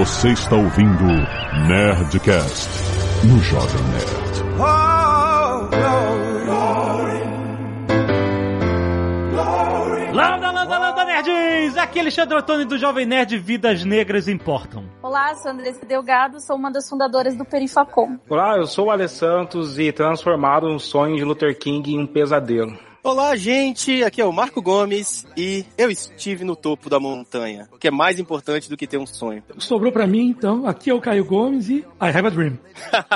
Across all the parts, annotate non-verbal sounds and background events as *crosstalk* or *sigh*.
Você está ouvindo Nerdcast no Jovem Nerd. Landa, landa, landa, nerds! Aqui é Alexandre Antônio do Jovem Nerd Vidas Negras Importam. Olá, sou Andressa Delgado, sou uma das fundadoras do Perifacom. Olá, eu sou o Ale Santos e transformado um sonho de Luther King em um pesadelo. Olá, gente. Aqui é o Marco Gomes e eu estive no topo da montanha, que é mais importante do que ter um sonho. Sobrou pra mim, então. Aqui é o Caio Gomes e I have a dream.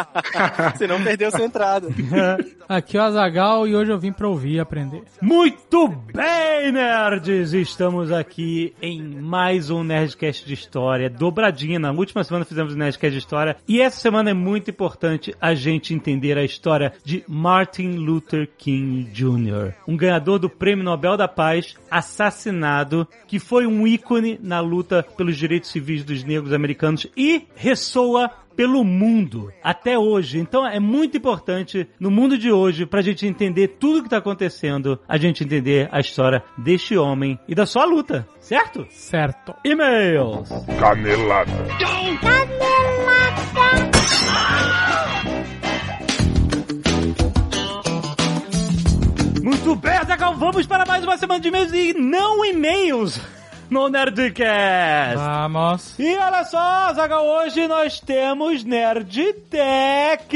*laughs* Você não perdeu sua entrada. *laughs* Aqui é o Azagal e hoje eu vim pra ouvir e aprender. Muito bem, nerds! Estamos aqui em mais um Nerdcast de História, dobradinha. Na última semana fizemos o Nerdcast de História e essa semana é muito importante a gente entender a história de Martin Luther King Jr., um ganhador do Prêmio Nobel da Paz, assassinado, que foi um ícone na luta pelos direitos civis dos negros americanos e ressoa pelo mundo até hoje. Então é muito importante no mundo de hoje pra gente entender tudo que tá acontecendo, a gente entender a história deste homem e da sua luta, certo? Certo. E-mails. Canelada. Muito bem, Azaghal, vamos para mais uma semana de e-mails e não e-mails no Nerdcast. Vamos. E olha só, Zaga, hoje nós temos Nerd Tech.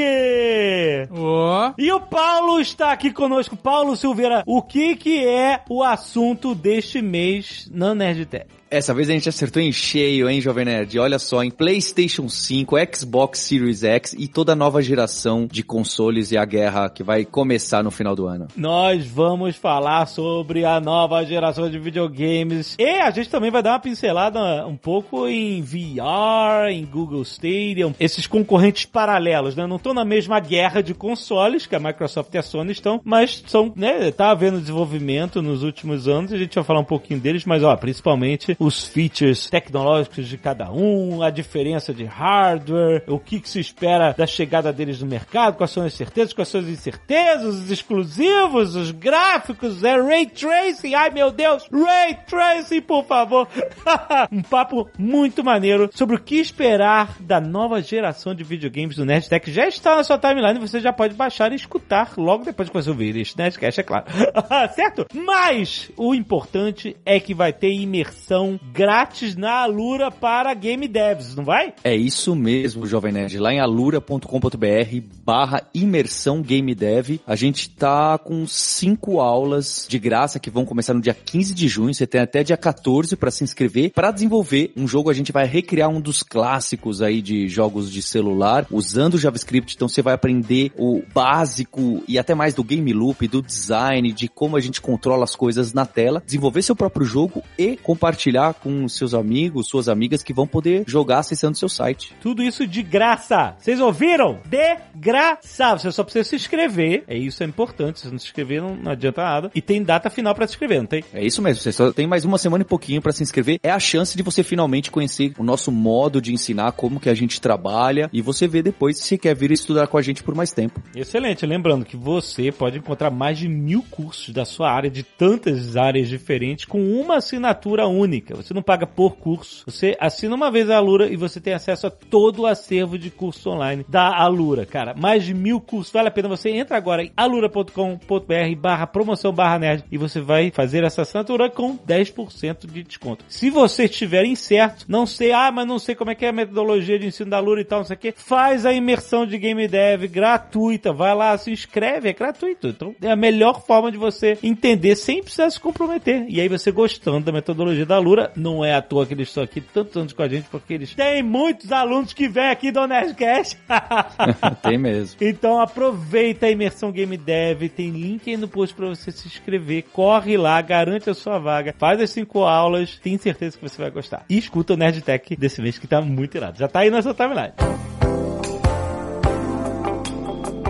Ô. E o Paulo está aqui conosco. Paulo Silveira, o que que é o assunto deste mês na Nerd Tech? Essa vez a gente acertou em cheio, hein, Jovem Nerd? Olha só, em PlayStation 5, Xbox Series X e toda a nova geração de consoles e a guerra que vai começar no final do ano. Nós vamos falar sobre a nova geração de videogames e a gente também vai dar uma pincelada um pouco em VR, em Google Stadium, esses concorrentes paralelos, né? Não estão na mesma guerra de consoles que a Microsoft e a Sony estão, mas são, né? Tá havendo desenvolvimento nos últimos anos, a gente vai falar um pouquinho deles, mas ó, principalmente os features tecnológicos de cada um, a diferença de hardware, o que, que se espera da chegada deles no mercado, quais são as certezas, quais são as incertezas, os exclusivos, os gráficos, é Ray Tracing, ai meu Deus, Ray Tracing, por favor. *laughs* um papo muito maneiro sobre o que esperar da nova geração de videogames do Nerdtech. Já está na sua timeline, você já pode baixar e escutar logo depois que você ouvir este Nerdcast, é claro. *laughs* certo? Mas o importante é que vai ter imersão grátis na Alura para game devs, não vai? É isso mesmo, Jovem Nerd. Lá em alura.com.br barra imersão game dev, a gente tá com cinco aulas de graça que vão começar no dia 15 de junho. Você tem até dia 14 para se inscrever. Para desenvolver um jogo, a gente vai recriar um dos clássicos aí de jogos de celular usando JavaScript. Então você vai aprender o básico e até mais do game loop, do design, de como a gente controla as coisas na tela, desenvolver seu próprio jogo e compartilhar com seus amigos, suas amigas que vão poder jogar acessando seu site. Tudo isso de graça. Vocês ouviram? De graça. Você só precisa se inscrever. É isso é importante. Se não se inscrever, não, não adianta nada. E tem data final para se inscrever, não tem? É isso mesmo, você só tem mais uma semana e pouquinho para se inscrever. É a chance de você finalmente conhecer o nosso modo de ensinar, como que a gente trabalha e você vê depois se quer vir estudar com a gente por mais tempo. Excelente. Lembrando que você pode encontrar mais de mil cursos da sua área, de tantas áreas diferentes, com uma assinatura única. Você não paga por curso. Você assina uma vez a Alura e você tem acesso a todo o acervo de cursos online da Alura, cara. Mais de mil cursos. Vale a pena você entra agora em alura.com.br barra promoção barra nerd e você vai fazer essa assinatura com 10% de desconto. Se você estiver incerto, não sei, ah, mas não sei como é que é a metodologia de ensino da Alura e tal, não sei o que, faz a imersão de Game Dev gratuita. Vai lá, se inscreve, é gratuito. Então é a melhor forma de você entender sem precisar se comprometer. E aí você gostando da metodologia da Alura, não é à toa que eles estão aqui tantos anos com a gente, porque eles têm muitos alunos que vêm aqui do Nerdcast. *laughs* tem mesmo. Então aproveita a imersão Game Dev, tem link aí no post para você se inscrever. Corre lá, garante a sua vaga, faz as cinco aulas, tenho certeza que você vai gostar. E escuta o Nerdtech desse mês que tá muito irado. Já tá aí na sua timeline.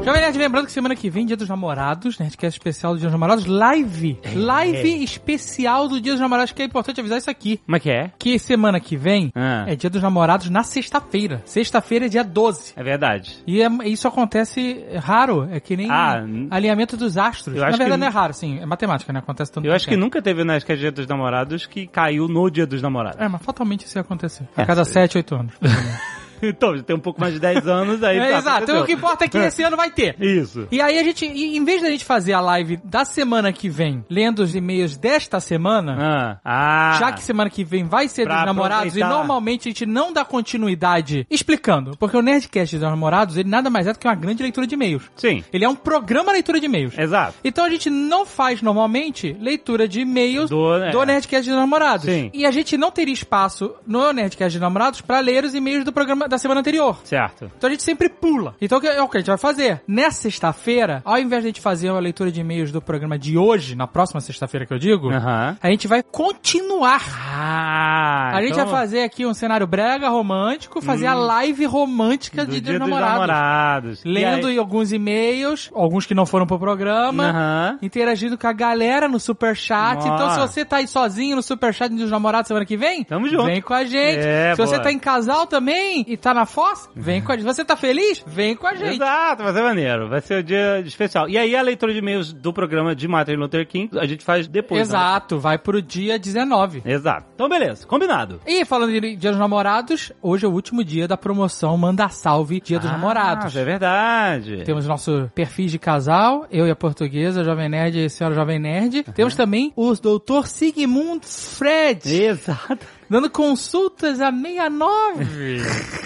Jovem Nerd, lembrando que semana que vem, Dia dos Namorados, Nerdcast especial do Dia dos Namorados, live. Live especial do Dia dos Namorados, que é importante avisar isso aqui. Como é que é? Que semana que vem Ah. é Dia dos Namorados na sexta-feira. Sexta-feira é dia 12. É verdade. E é- isso acontece raro, é que nem Ah, alinhamento dos astros. Na verdade que- não é raro, sim, é matemática, né? Acontece tanto Eu acho que tempo. nunca teve na Dia dos Namorados que caiu no Dia dos Namorados. É, mas fatalmente isso ia acontecer. A É, cada sei. 7, 8 anos. *laughs* *laughs* então, já tem um pouco mais de 10 anos, aí é, tá, exato. Então, o que importa é que esse *laughs* ano vai ter. Isso. E aí a gente, e em vez da gente fazer a live da semana que vem, lendo os e-mails desta semana, Ah, ah. já que semana que vem vai ser Pra dos namorados e aproveitar. normalmente a gente não dá continuidade explicando, porque o Nerdcast dos namorados, ele nada mais é do que uma grande leitura de e-mails. Sim, Ele é um programa leitura de e-mails. exato. Então a gente não faz normalmente leitura de e-mails Do- do, é. Nerdcast dos Namorados. Sim. E a gente não teria espaço no Nerdcast dos Namorados pra ler os e-mails do programa da semana anterior. Certo. Então a gente sempre pula. Então o que- é o que a gente vai fazer? Nessa sexta-feira, ao invés de a gente fazer uma leitura de e-mails do programa de hoje, na próxima sexta-feira que eu digo, Aham. a gente vai continuar. Ah, a gente então- vai fazer aqui um cenário brega romântico, fazer a live romântica do de Dia Dia dos dos Namorados. Namorados. Lendo E aí- alguns e-mails, alguns que não foram pro programa Aham. interagindo com a galera no Superchat. Nossa. Então, se você tá aí sozinho no Superchat dos namorados semana que vem, Tamo junto. vem com a gente. É, se você boa. tá em casal também e tá na Foz, vem com a gente. Você tá feliz? Vem com a gente. Exato, vai ser maneiro. Vai ser o dia especial. E aí a leitura de e-mails do programa de Martin Luther King a gente faz depois. né? Exato, vai pro dia 19. Exato. Então beleza, combinado. E falando de Dia dos Namorados, hoje é o último dia da promoção Manda Salve Dia dos Ah, Namorados. É verdade. Temos nosso perfis de casal, eu e a portuguesa, Jovem Nerd e a senhora Jovem Nerd. Temos também o Dr. Sigmund Fred, Exato. Dando consultas a 69. *laughs*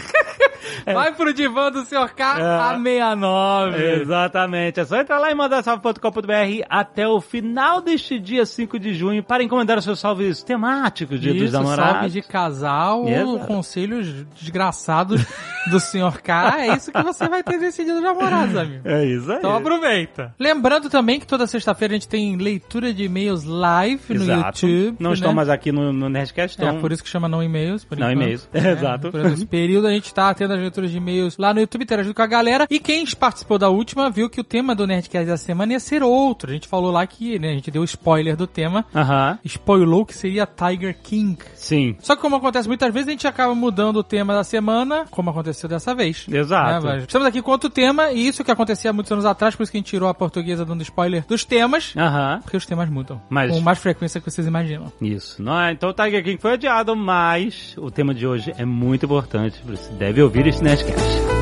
Vai pro divã do Sr. K É. a 69. Exatamente. É só entrar lá em mandasalve.com.br até o final deste dia 5 de junho para encomendar os seus salves temáticos dos Isso, Namorados. salve de casal, Exato. conselhos desgraçados do Sr. K. É isso que você vai ter nesse dia dos namorados, amigo. É isso aí. Então aproveita. Lembrando também que toda sexta-feira a gente tem leitura de e-mails live no Exato. YouTube. Não né? estão mais aqui no, no Nerdcast, É, então... por isso que chama não e-mails. por Não e-mails. É, *laughs* Exato. Por esse período a gente tá tendo as leituras de e-mails lá no YouTube, interagindo com a galera. E quem participou da última viu que o tema do Nerdcast da semana ia ser outro. A gente falou lá que, né, a gente deu spoiler do tema. Aham. Spoilou que seria Tiger King. Sim. Só que como acontece muitas vezes, a gente acaba mudando o tema da semana, como aconteceu dessa vez. Exato. Né, Estamos aqui com outro tema, e isso que acontecia há muitos anos atrás, por isso que a gente tirou a portuguesa dando spoiler dos temas, Aham. porque os temas mudam. Mas- Com mais frequência que vocês imaginam. Isso. Não é, então o Tiger King foi adiado, mas o tema de hoje é muito importante. Você deve ouvir esse Nerdcast.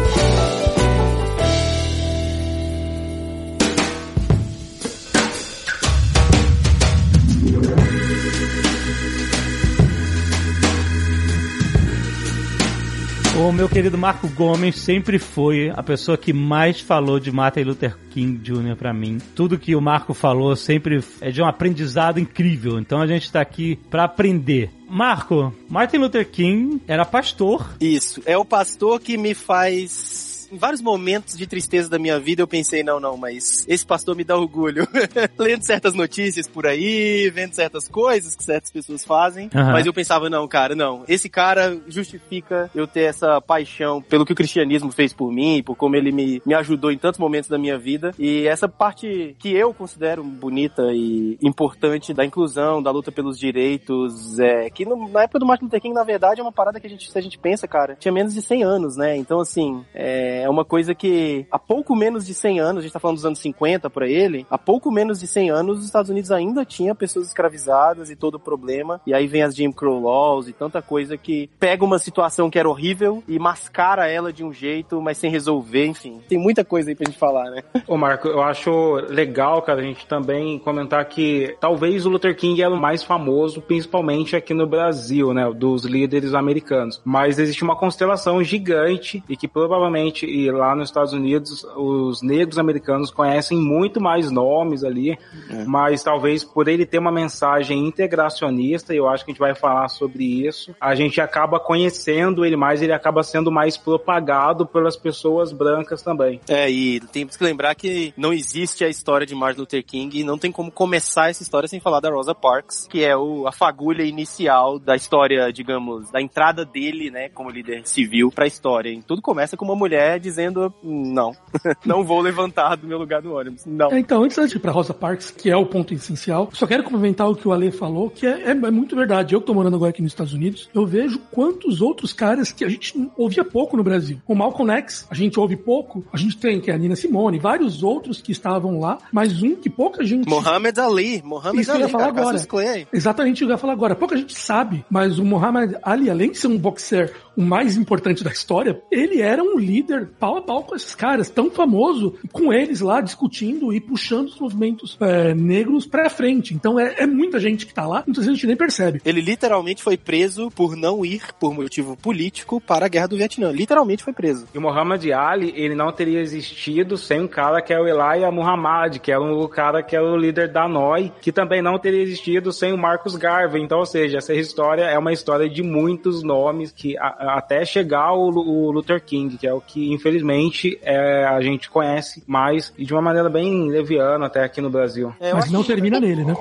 O meu querido Marco Gomes sempre foi a pessoa que mais falou de Martin Luther King Jr. pra mim. Tudo que o Marco falou sempre é de um aprendizado incrível. Então a gente tá aqui pra aprender. Marco, Martin Luther King era pastor. Isso. É o pastor que me faz. Em vários momentos de tristeza da minha vida, eu pensei, não, não, mas esse pastor me dá orgulho. *laughs* Lendo certas notícias por aí, vendo certas coisas que certas pessoas fazem. Aham. Mas eu pensava, não, cara, não. Esse cara justifica eu ter essa paixão pelo que o cristianismo fez por mim, por como ele me, me ajudou em tantos momentos da minha vida. E essa parte que eu considero bonita e importante da inclusão, da luta pelos direitos, é, que no- na época do Martin Luther King, na verdade, é uma parada que a gente, se a gente pensa, cara, tinha menos de 100 anos, né? Então, assim, é uma coisa que há pouco menos de 100 anos, a gente tá falando dos anos 50 pra ele, há pouco menos de 100 anos os Estados Unidos ainda tinha pessoas escravizadas e todo o problema, e aí vem as Jim Crow Laws e tanta coisa que pega uma situação que era horrível e mascara ela de um jeito, mas sem resolver, enfim. Tem muita coisa aí pra gente falar, né? *laughs* Ô Marco, eu acho legal, cara, a gente também comentar que talvez o Luther King é o mais famoso, principalmente aqui no Brasil, né, dos líderes americanos. Mas existe uma constelação gigante e que provavelmente e lá nos Estados Unidos os negros americanos conhecem muito mais nomes ali, mas talvez por ele ter uma mensagem integracionista, e eu acho que a gente vai falar sobre isso, a gente acaba conhecendo ele mais, ele acaba sendo mais propagado pelas pessoas brancas também. É, e temos que lembrar que não existe a história de Martin Luther King e não tem como começar essa história sem falar da Rosa Parks, que é o, a fagulha inicial da história, digamos, da entrada dele, né, como líder civil pra história. E tudo começa com uma mulher dizendo não, *laughs* não vou levantar do meu lugar do ônibus. Não. É, Então, antes de ir pra Rosa Parks, que é o ponto essencial, só quero complementar o que o Ale falou, que é, é- é muito verdade. Eu que tô morando agora aqui nos Estados Unidos, eu vejo quantos outros caras que a gente ouvia pouco no Brasil. O Malcolm X, a gente ouve pouco. A gente tem, que é a Nina Simone, vários outros que estavam lá, mas um que pouca gente... Mohamed Ali, Mohamed Isso que eu Ali, ia falar cara, agora. Exatamente o que eu ia falar agora. Pouca gente sabe, mas o Muhammad Ali, além de ser um boxer o mais importante da história, ele era um líder pau a pau com esses caras, tão famoso, e com eles lá discutindo e puxando os movimentos é, negros pra frente. Então é, é muita gente que tá lá, muitas vezes a gente nem percebe. Ele literalmente foi preso por não ir por motivo político para a guerra do Vietnã. Literalmente foi preso. E o Muhammad Ali, ele não teria existido sem um cara que é o Elijah Muhammad, que é o cara que é o líder da NOI, que também não teria existido sem o Marcus Garvey. Então, ou seja, essa história é uma história de muitos nomes que a- até chegar o, o Luther King, que é o que infelizmente é, a gente conhece mais e de uma maneira bem leviana até aqui no Brasil. É, Mas não que- termina nele, né?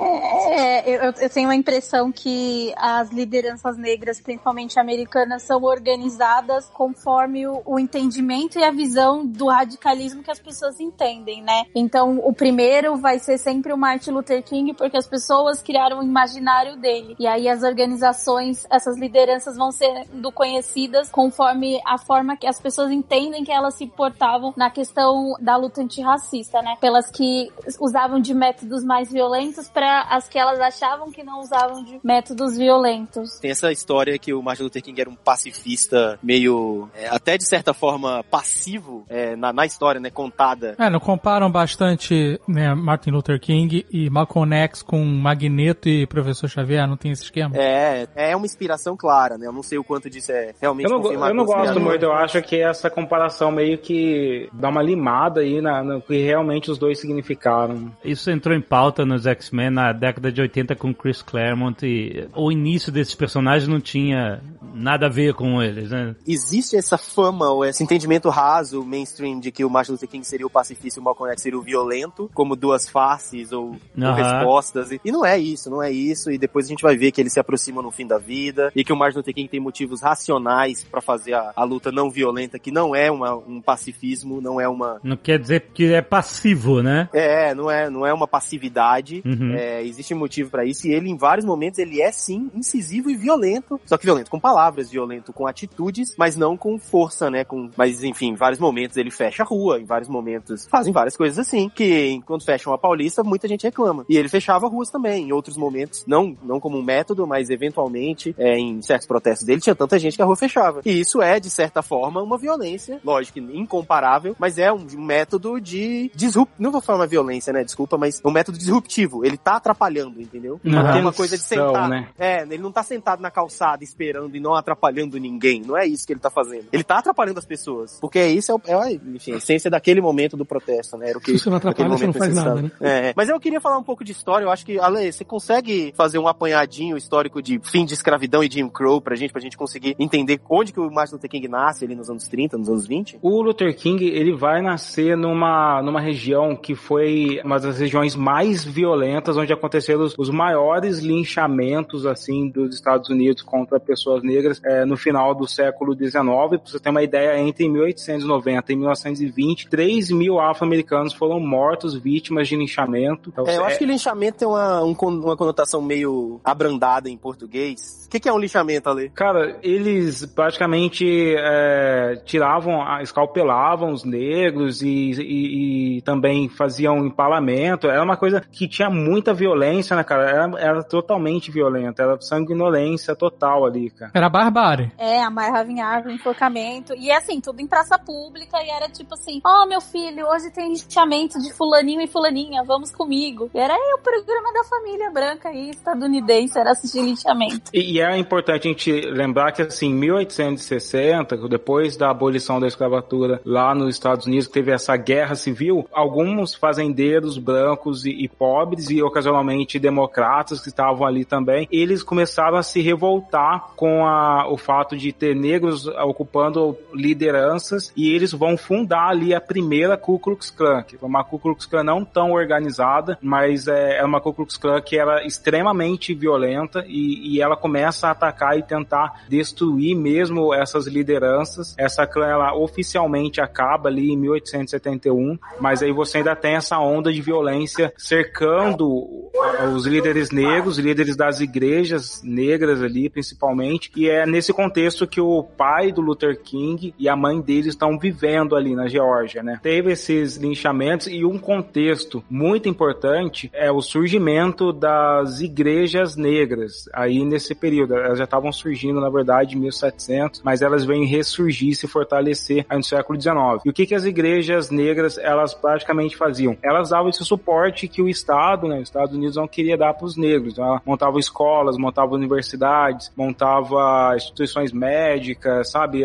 É, eu, eu tenho a impressão que as lideranças negras, principalmente americanas, são organizadas conforme o, o entendimento e a visão do radicalismo que as pessoas entendem, né? Então, o primeiro vai ser sempre o Martin Luther King, porque as pessoas criaram o imaginário dele. E aí as organizações, essas lideranças vão sendo conhecidas conforme a forma que as pessoas entendem que elas se portavam na questão da luta antirracista, né? Pelas que usavam de métodos mais violentos para as que elas achavam que não usavam de métodos violentos. Tem essa história que o Martin Luther King era um pacifista meio, é, até de certa forma, passivo é, na, na história, né, contada. É, não comparam bastante né, Martin Luther King e Malcolm X com Magneto e Professor Xavier? Não tem esse esquema? É, é uma inspiração clara, né? Eu não sei o quanto disso é realmente Eu não, confirmado eu não gosto muito, eu acho que essa comparação meio que dá uma limada aí na, no que realmente os dois significaram. Isso entrou em pauta nos X-Men na década de 80 com Chris Claremont e o início desses personagens não tinha nada a ver com eles, né? Existe essa fama ou esse entendimento raso, mainstream, de que o Martin Luther King seria o pacifista e o Malcolm X seria o violento, como duas faces ou, ou Aham. respostas. E, e não é isso, não é isso. E depois a gente vai ver que eles se aproximam no fim da vida e que o Martin Luther King tem motivos racionais pra fazer a, a luta não violenta, que não é uma, um pacifismo, não é uma Não quer dizer que é passivo, né? É, não é, não é uma passividade. Uhum. É, existe motivo pra isso. E ele, em vários momentos, ele é sim incisivo e violento. Só que violento com palavras, violento com atitudes, mas não com força, né? Com, mas, enfim, em vários momentos ele fecha a rua, em vários momentos fazem várias coisas assim. Que enquanto fecham a Paulista, muita gente reclama. E ele fechava ruas também, em outros momentos. Não, não como um método, mas eventualmente, é, em certos protestos dele, tinha tanta gente que a rua fechava. E isso é, de certa forma, uma violência, lógico, incomparável, mas é um, método de disrupt... Não vou falar uma violência, né? Desculpa, mas é um método disruptivo. Ele tá atrapalhando, entendeu? Uma Não é uma coisa de sentar. né? É, ele não tá sentado na calçada esperando e não atrapalhando ninguém. Não é isso que ele tá fazendo. Ele tá atrapalhando as pessoas. Porque isso é, o- é a, enfim, a essência daquele momento do protesto, né? Era o que, Se você não atrapalha, você não faz nada, necessário. É, mas eu queria falar um pouco de história. Eu acho que, Ale, você consegue fazer um apanhadinho histórico de fim de escravidão e Jim Crow pra gente, pra gente conseguir entender onde que o Martin Luther King nasce ali nos anos 30, nos anos 20? O Luther King, ele vai nascer numa, numa região que foi uma das regiões mais violentas, onde aconteceram os, os maiores linchamentos, assim, dos Estados Unidos contra pessoas negras é, no final do século XIX. Pra você ter uma ideia, entre 1890 e 1920, 3 mil afro-americanos foram mortos vítimas de linchamento. Então, É, eu é- acho que linchamento tem uma, um uma conotação meio abrandada em português. O que, que é um linchamento, Ale? Cara, eles praticamente é, tiravam, escalpelavam os negros e, e- e também faziam empalamento. Era uma coisa que tinha muita violência, né, cara? Era, era totalmente violenta, era sanguinolência total ali, cara. Era barbárie. É, amarrava em árvore, enforcamento. E assim, tudo em praça pública. E era tipo assim: Ó, meu filho, hoje tem linchamento de Fulaninho e Fulaninha, vamos comigo. E era aí o programa da família branca aí, estadunidense, era assistir linchamento. E, e é importante a gente lembrar que, assim, 1860, depois da abolição da escravatura lá nos Estados Unidos, que teve essa guerra civil, alguns fazendeiros brancos e, e pobres, e ocasionalmente democratas que estavam ali também, eles começaram a se revoltar com a, o fato de ter negros ocupando lideranças e eles vão fundar ali a primeira Ku Klux Klan, que foi uma Ku Klux Klan não tão organizada, mas é, é uma Ku Klux Klan que era extremamente violenta e, e ela começa a atacar e tentar destruir mesmo essas lideranças. Essa clã ela oficialmente acaba ali em 1871, mas aí você ainda tem essa onda de violência cercando os líderes negros, líderes das igrejas negras ali, principalmente, e é nesse contexto que o pai do Luther King e a mãe dele estão vivendo ali na Geórgia, né? Teve esses linchamentos e um contexto muito importante é o surgimento das igrejas negras aí nesse período. Elas já estavam surgindo, na verdade, em 1700, mas elas vêm ressurgir, se fortalecer aí no século XIX. E o que que as igrejas negras, elas praticamente faziam? Elas davam esse suporte que o Estado, né, os Estados Unidos não queria dar para os negros. Ela montava escolas, montava universidades, montava instituições médicas, sabe,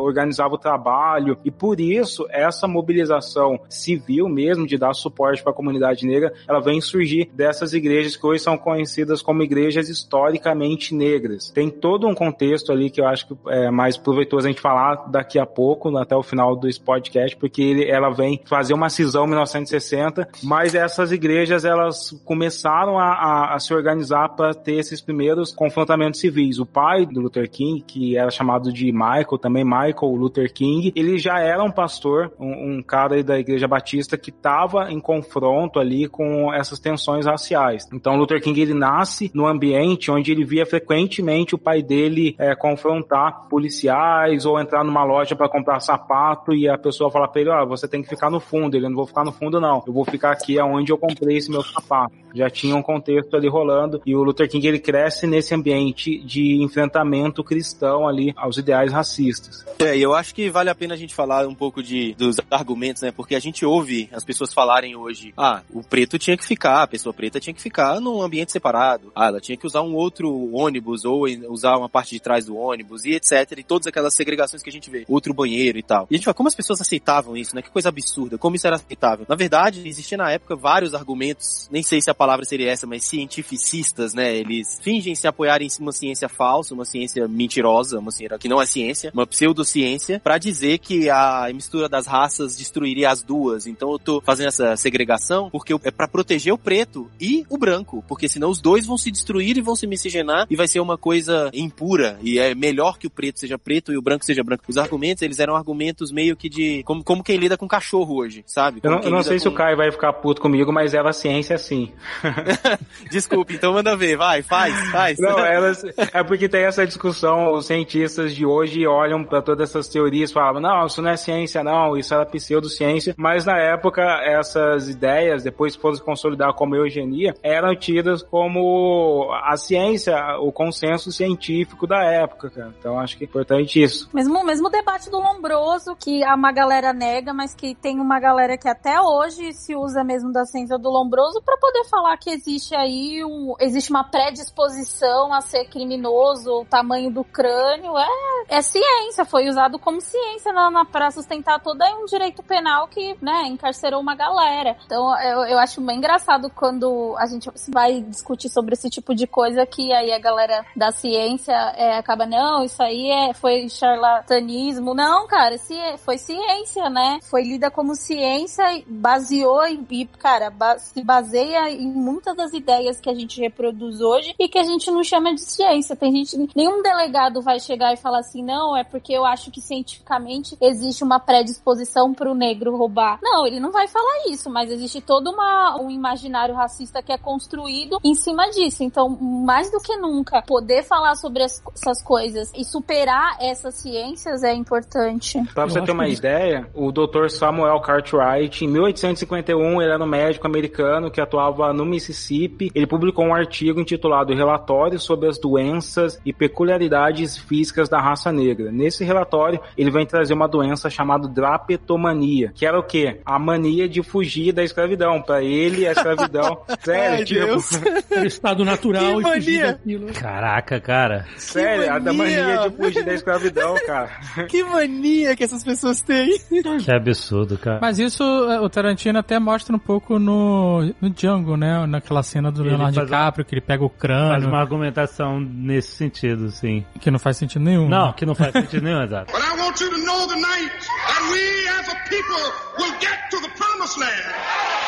organizava o trabalho e por isso essa mobilização civil mesmo de dar suporte para a comunidade negra, ela vem surgir dessas igrejas que hoje são conhecidas como igrejas historicamente negras. Tem todo um contexto ali que eu acho que é mais proveitoso a gente falar daqui a pouco, até o final do podcast, porque ele, ela vem fazer uma cisão em 1960, mas essas igrejas elas começaram a, a, a se organizar para ter esses primeiros confrontamentos civis. O pai do Luther King, que era chamado de Michael, também Michael Luther King, ele já era um pastor, um, um cara da igreja batista que estava em confronto ali com essas tensões raciais. Então Luther King ele nasce no ambiente onde ele via frequentemente o pai dele é, confrontar policiais ou entrar numa loja para comprar sapato e a pessoa falar para ele, ó, você tem que ficar no fundo. Ele não vou ficar no fundo não, eu vou ficar aqui aonde eu comprei esse meu sapato. Já tinha um contexto ali rolando e o Luther King ele cresce nesse ambiente de enfrentamento cristão ali aos ideais racistas. É, eu acho que vale a pena a gente falar um pouco de dos argumentos, né? Porque a gente ouve as pessoas falarem hoje, ah, o preto tinha que ficar, a pessoa preta tinha que ficar num ambiente separado. Ah, ela tinha que usar um outro ônibus ou usar uma parte de trás do ônibus e etc. E todas aquelas segregações que a gente vê, outro banheiro e tal. E a gente fala, como as pessoas aceitavam isso, né? Que coisa absurda, como isso era aceitável. Na verdade, existia na época vários argumentos, nem sei se a palavra seria essa, mas cientificistas, né? Eles fingem se apoiar em uma ciência falsa, uma ciência mentirosa, uma ciência que não é ciência, uma pseudociência, para dizer que a mistura das raças destruiria as duas. Então eu tô fazendo essa segregação porque é para proteger o preto e o branco, porque senão os dois vão se destruir e vão se miscigenar e vai ser uma coisa impura e é melhor que o preto seja preto e o branco seja branco. Os argumentos, eles eram argumentos meio que de como, como quem lida com cachorro hoje, sabe? Como eu não, eu não sei com... se o Caio vai ficar puto comigo, mas ela ciência sim. *laughs* *laughs* Desculpe, então manda ver, vai, faz, faz. Não, *laughs* elas é porque tem essa discussão, os cientistas de hoje olham para todas essas teorias e falam, não, isso não é ciência não, isso era pseudociência, mas na época essas ideias, depois que foram se consolidar como eugenia, eram tidas como a ciência, o consenso científico da época, cara. Então acho que é importante isso. Mesmo, mesmo debate do Lombroso, que uma galera nega, mas que tem uma galera que até hoje se usa mesmo da ciência do Lombroso para poder falar que existe aí um, existe uma predisposição a ser criminoso, o tamanho do crânio, é, é ciência, foi usado como ciência na, na para sustentar todo um direito penal que, né, encarcerou uma galera. Então eu, eu acho bem engraçado quando a gente vai discutir sobre esse tipo de coisa que aí a galera da ciência é, acaba, não, isso aí é, foi charlatanismo. Não, cara, foi ciência, né? Foi lida como ciência, baseou e, cara, se baseia em muitas das ideias que a gente reproduz hoje e que a gente não chama de ciência. Tem gente, nenhum delegado vai chegar e falar assim, não, é porque eu acho que cientificamente existe uma predisposição para o negro roubar. Não, ele não vai falar isso, mas existe todo uma, um imaginário racista que é construído em cima disso. Então, mais do que nunca, poder falar sobre as, essas coisas e superar essas ciências é importante. Pra você ter uma ideia, o Dr. Samuel Cartwright, em 1851, ele era um médico americano que atuava no Mississippi. Ele publicou um artigo intitulado Relatório sobre as doenças e peculiaridades físicas da raça negra. Nesse relatório, ele vem trazer uma doença chamada drapetomania, que era o quê? A mania de fugir da escravidão. Para ele, a escravidão, *laughs* sério, Ai, tipo, Deus. Era estado natural Que e fugir mania. daquilo. Caraca, cara. sério, a da mania. Mania de fugir da escravidão, cara. *laughs* Que mania que essas pessoas têm. Que absurdo, cara. Mas isso é, o Tarantino até mostra um pouco no, no Django, né? Naquela cena do Ele Leonardo faz DiCaprio, que ele pega o Faz crânio, uma argumentação nesse sentido, sim. que não faz sentido nenhum. Não, que não faz sentido nenhum, exato. But I want you to know tonight that we as a people will get to the promised land.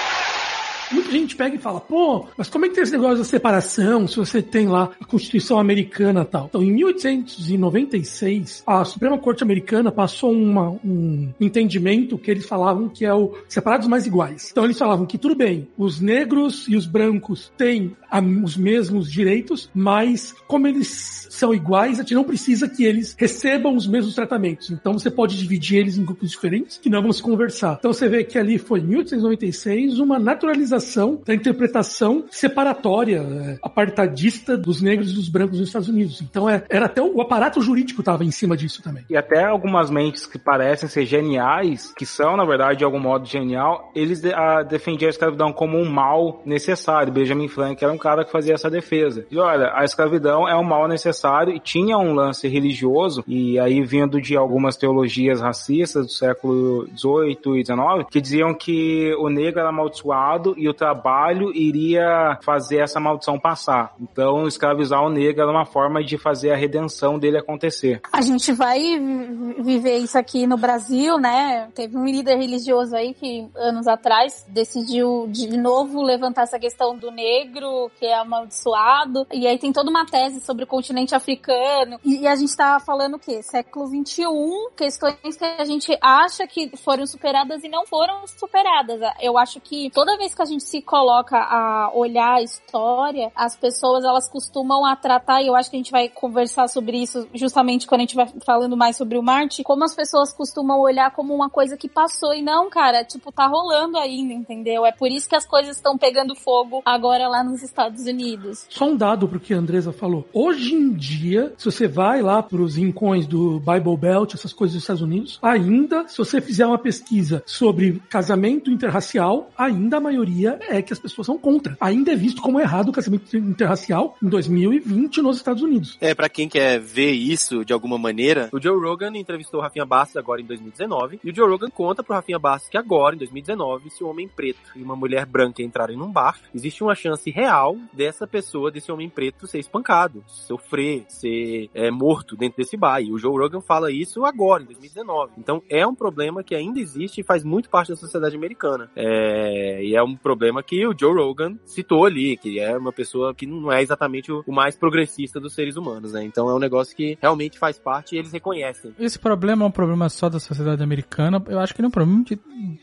Muita gente pega e fala, pô, mas como é que tem esse negócio da separação se você tem lá a Constituição Americana e tal? Então, em 1896, a Suprema Corte Americana passou uma- um entendimento que eles falavam que é o separados mais iguais. Então, eles falavam que tudo bem, os negros e os brancos têm a- os mesmos direitos, mas como eles são iguais, a gente não precisa que eles recebam os mesmos tratamentos. Então, você pode dividir eles em grupos diferentes que não vão se conversar. Então, você vê que ali foi, em 1896, uma naturalização da interpretação separatória, é, apartadista dos negros e dos brancos nos Estados Unidos. Então, é, era até o, o aparato jurídico estava em cima disso também. E até algumas mentes que parecem ser geniais, que são, na verdade, de algum modo genial, eles de- a, defendiam a escravidão como um mal necessário. Benjamin Franklin era um cara que fazia essa defesa. E olha, a escravidão é um mal necessário e tinha um lance religioso, e aí vindo de algumas teologias racistas do século XVIII e XIX, que diziam que o negro era amaldiçoado e o trabalho iria fazer essa maldição passar. Então, escravizar o negro era uma forma de fazer a redenção dele acontecer. A gente vai vi- viver isso aqui no Brasil, né? Teve um líder religioso aí que anos atrás decidiu de novo levantar essa questão do negro que é amaldiçoado. E aí tem toda uma tese sobre o continente africano. E, a gente tá falando o quê? Século XXI, questões que a gente acha que foram superadas e não foram superadas. Eu acho que toda vez que a gente se coloca a olhar a história, as pessoas elas costumam a tratar, e eu acho que a gente vai conversar sobre isso justamente quando a gente vai falando mais sobre o Marte, como as pessoas costumam olhar como uma coisa que passou e não, cara, tipo, tá rolando ainda, entendeu? É por isso que as coisas estão pegando fogo agora lá nos Estados Unidos. Só um dado pro que a Andresa falou. Hoje em dia, se você vai lá pros rincões do Bible Belt, essas coisas dos Estados Unidos, ainda, se você fizer uma pesquisa sobre casamento interracial, ainda a maioria é que as pessoas são contra. Ainda é visto como errado o casamento interracial em 2020 nos Estados Unidos. É, pra quem quer ver isso de alguma maneira, o Joe Rogan entrevistou o Rafinha Bastos agora em 2019, e o Joe Rogan conta pro Rafinha Bastos que agora, em 2019, se um homem preto e uma mulher branca entrarem num bar, existe uma chance real dessa pessoa, desse homem preto, ser espancado, sofrer, ser é, morto dentro desse bar. E o Joe Rogan fala isso agora, em 2019. Então é um problema que ainda existe e faz muito parte da sociedade americana. É, e é um problema que o Joe Rogan citou ali, que é uma pessoa que não é exatamente o, mais progressista dos seres humanos, né? Então é um negócio que realmente faz parte e eles reconhecem. Esse problema é um problema só da sociedade americana. Eu acho que ele é um problema de-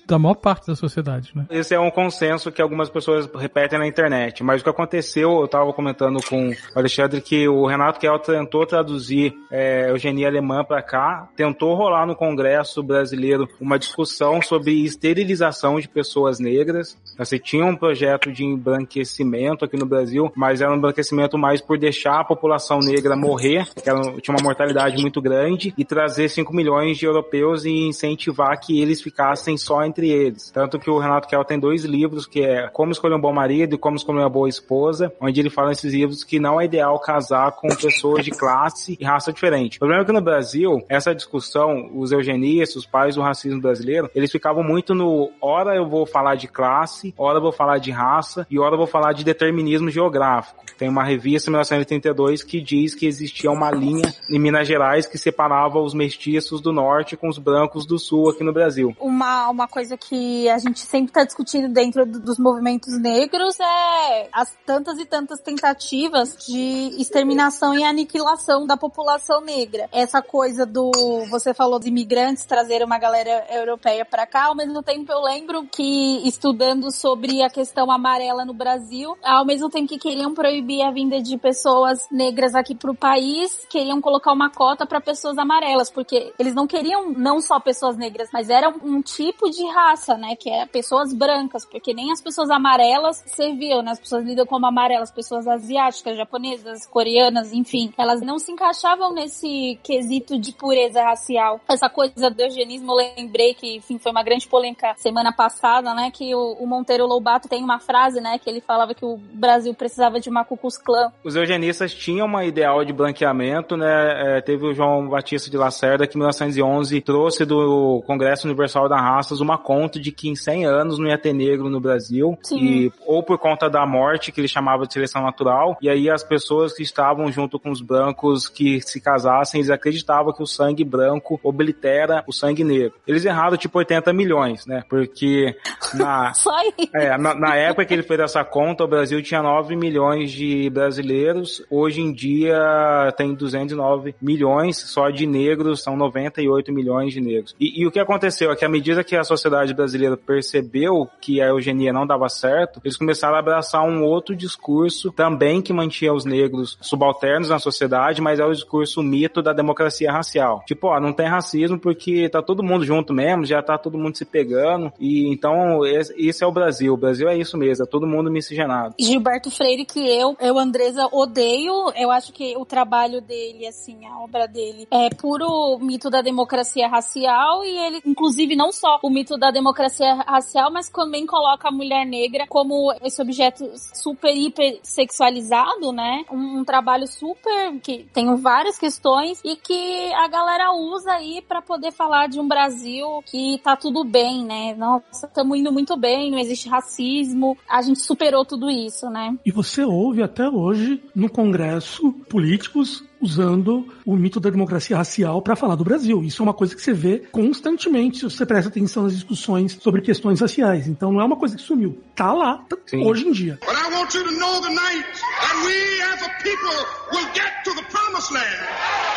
da maior parte da sociedade, né? Esse é um consenso que algumas pessoas repetem na internet. Mas o que aconteceu, eu estava comentando com o Alexandre que o Renato Kell tentou traduzir é, eugenia alemã para cá, tentou rolar no Congresso brasileiro uma discussão sobre esterilização de pessoas negras. Você tinha um projeto de embranquecimento aqui no Brasil, mas era um embranquecimento mais por deixar a população negra morrer, que tinha uma mortalidade muito grande, e trazer 5 milhões de europeus e incentivar que eles ficassem só entre eles. Tanto que o Renato Kell tem dois livros, que é Como Escolher um Bom Marido e Como Escolher uma Boa Esposa, onde ele fala nesses livros que não é ideal casar com pessoas de classe e raça diferente. O problema é que no Brasil, essa discussão, os eugenistas, os pais do racismo brasileiro, eles ficavam muito no hora eu vou falar de classe, hora vou falar de raça e hora vou falar de determinismo geográfico. Tem uma revista, 1932, que diz que existia uma linha em Minas Gerais que separava os mestiços do norte com os brancos do sul aqui no Brasil. Uma, uma coisa que a gente sempre está discutindo dentro do- dos movimentos negros é as tantas e tantas tentativas de exterminação e aniquilação da população negra. Essa coisa do, você falou dos imigrantes trazerem uma galera europeia para cá, ao mesmo tempo eu lembro que estudando sobre sobre a questão amarela no Brasil, ao mesmo tempo que queriam proibir a vinda de pessoas negras aqui pro país, queriam colocar uma cota para pessoas amarelas, porque eles não queriam não só pessoas negras, mas era um, tipo de raça, né, que é pessoas brancas, porque nem as pessoas amarelas serviam, né, as pessoas lidam como amarelas, pessoas asiáticas, japonesas, coreanas, enfim, elas não se encaixavam nesse quesito de pureza racial. Essa coisa do eugenismo, eu lembrei que, enfim, foi uma grande polêmica semana passada, né, que o, o Monteiro Lobato tem uma frase, né, que ele falava que o Brasil precisava de uma Klux Klan. Os eugenistas tinham uma ideal de branqueamento, né? É, teve o João Batista de Lacerda que em 1911 trouxe do Congresso Universal das Raças uma conta de que em 100 anos não ia ter negro no Brasil Sim. e ou por conta da morte que ele chamava de seleção natural e aí as pessoas que estavam junto com os brancos que se casassem eles acreditavam que o sangue branco oblitera o sangue negro. Eles erraram tipo 80 milhões, né? Porque *laughs* na Só aí. É, na, na época que ele fez essa conta, o Brasil tinha 9 milhões de brasileiros. Hoje em dia tem 209 milhões só de negros, são 98 milhões de negros. E, e o que aconteceu é que à medida que a sociedade brasileira percebeu que a eugenia não dava certo, eles começaram a abraçar um outro discurso também que mantinha os negros subalternos na sociedade, mas é o discurso mito da democracia racial. Tipo, ó, não tem racismo porque tá todo mundo junto mesmo, já tá todo mundo se pegando. E então, esse é o Brasil. O Brasil é isso mesmo, é todo mundo miscigenado. Gilberto Freire, que eu, eu, Andresa, odeio. Eu acho que o trabalho dele, assim, a obra dele, é puro mito da democracia racial e ele, inclusive, não só o mito da democracia racial, mas também coloca a mulher negra como esse objeto super, hiper sexualizado, né? Um, um trabalho super, que tem várias questões e que a galera usa aí pra poder falar de um Brasil que tá tudo bem, né? Nossa, estamos indo muito bem, não existe racismo, a gente superou tudo isso, né? E você ouve até hoje no Congresso políticos usando o mito da democracia racial para falar do Brasil. Isso é uma coisa que você vê constantemente se você presta atenção nas discussões sobre questões raciais. Então não é uma coisa que sumiu. Tá lá, tá hoje em dia. But I want you to know tonight that we as a people will get to the promised land.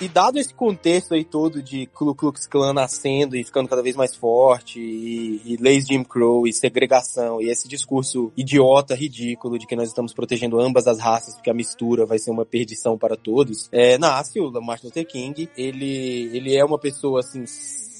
E dado esse contexto aí todo de Ku Klux Klan nascendo e ficando cada vez mais forte, e, e leis Jim Crow, e segregação, e esse discurso idiota, ridículo de que nós estamos protegendo ambas as raças porque a mistura vai ser uma perdição para todos, é, nasce o Martin Luther King, ele, ele é uma pessoa assim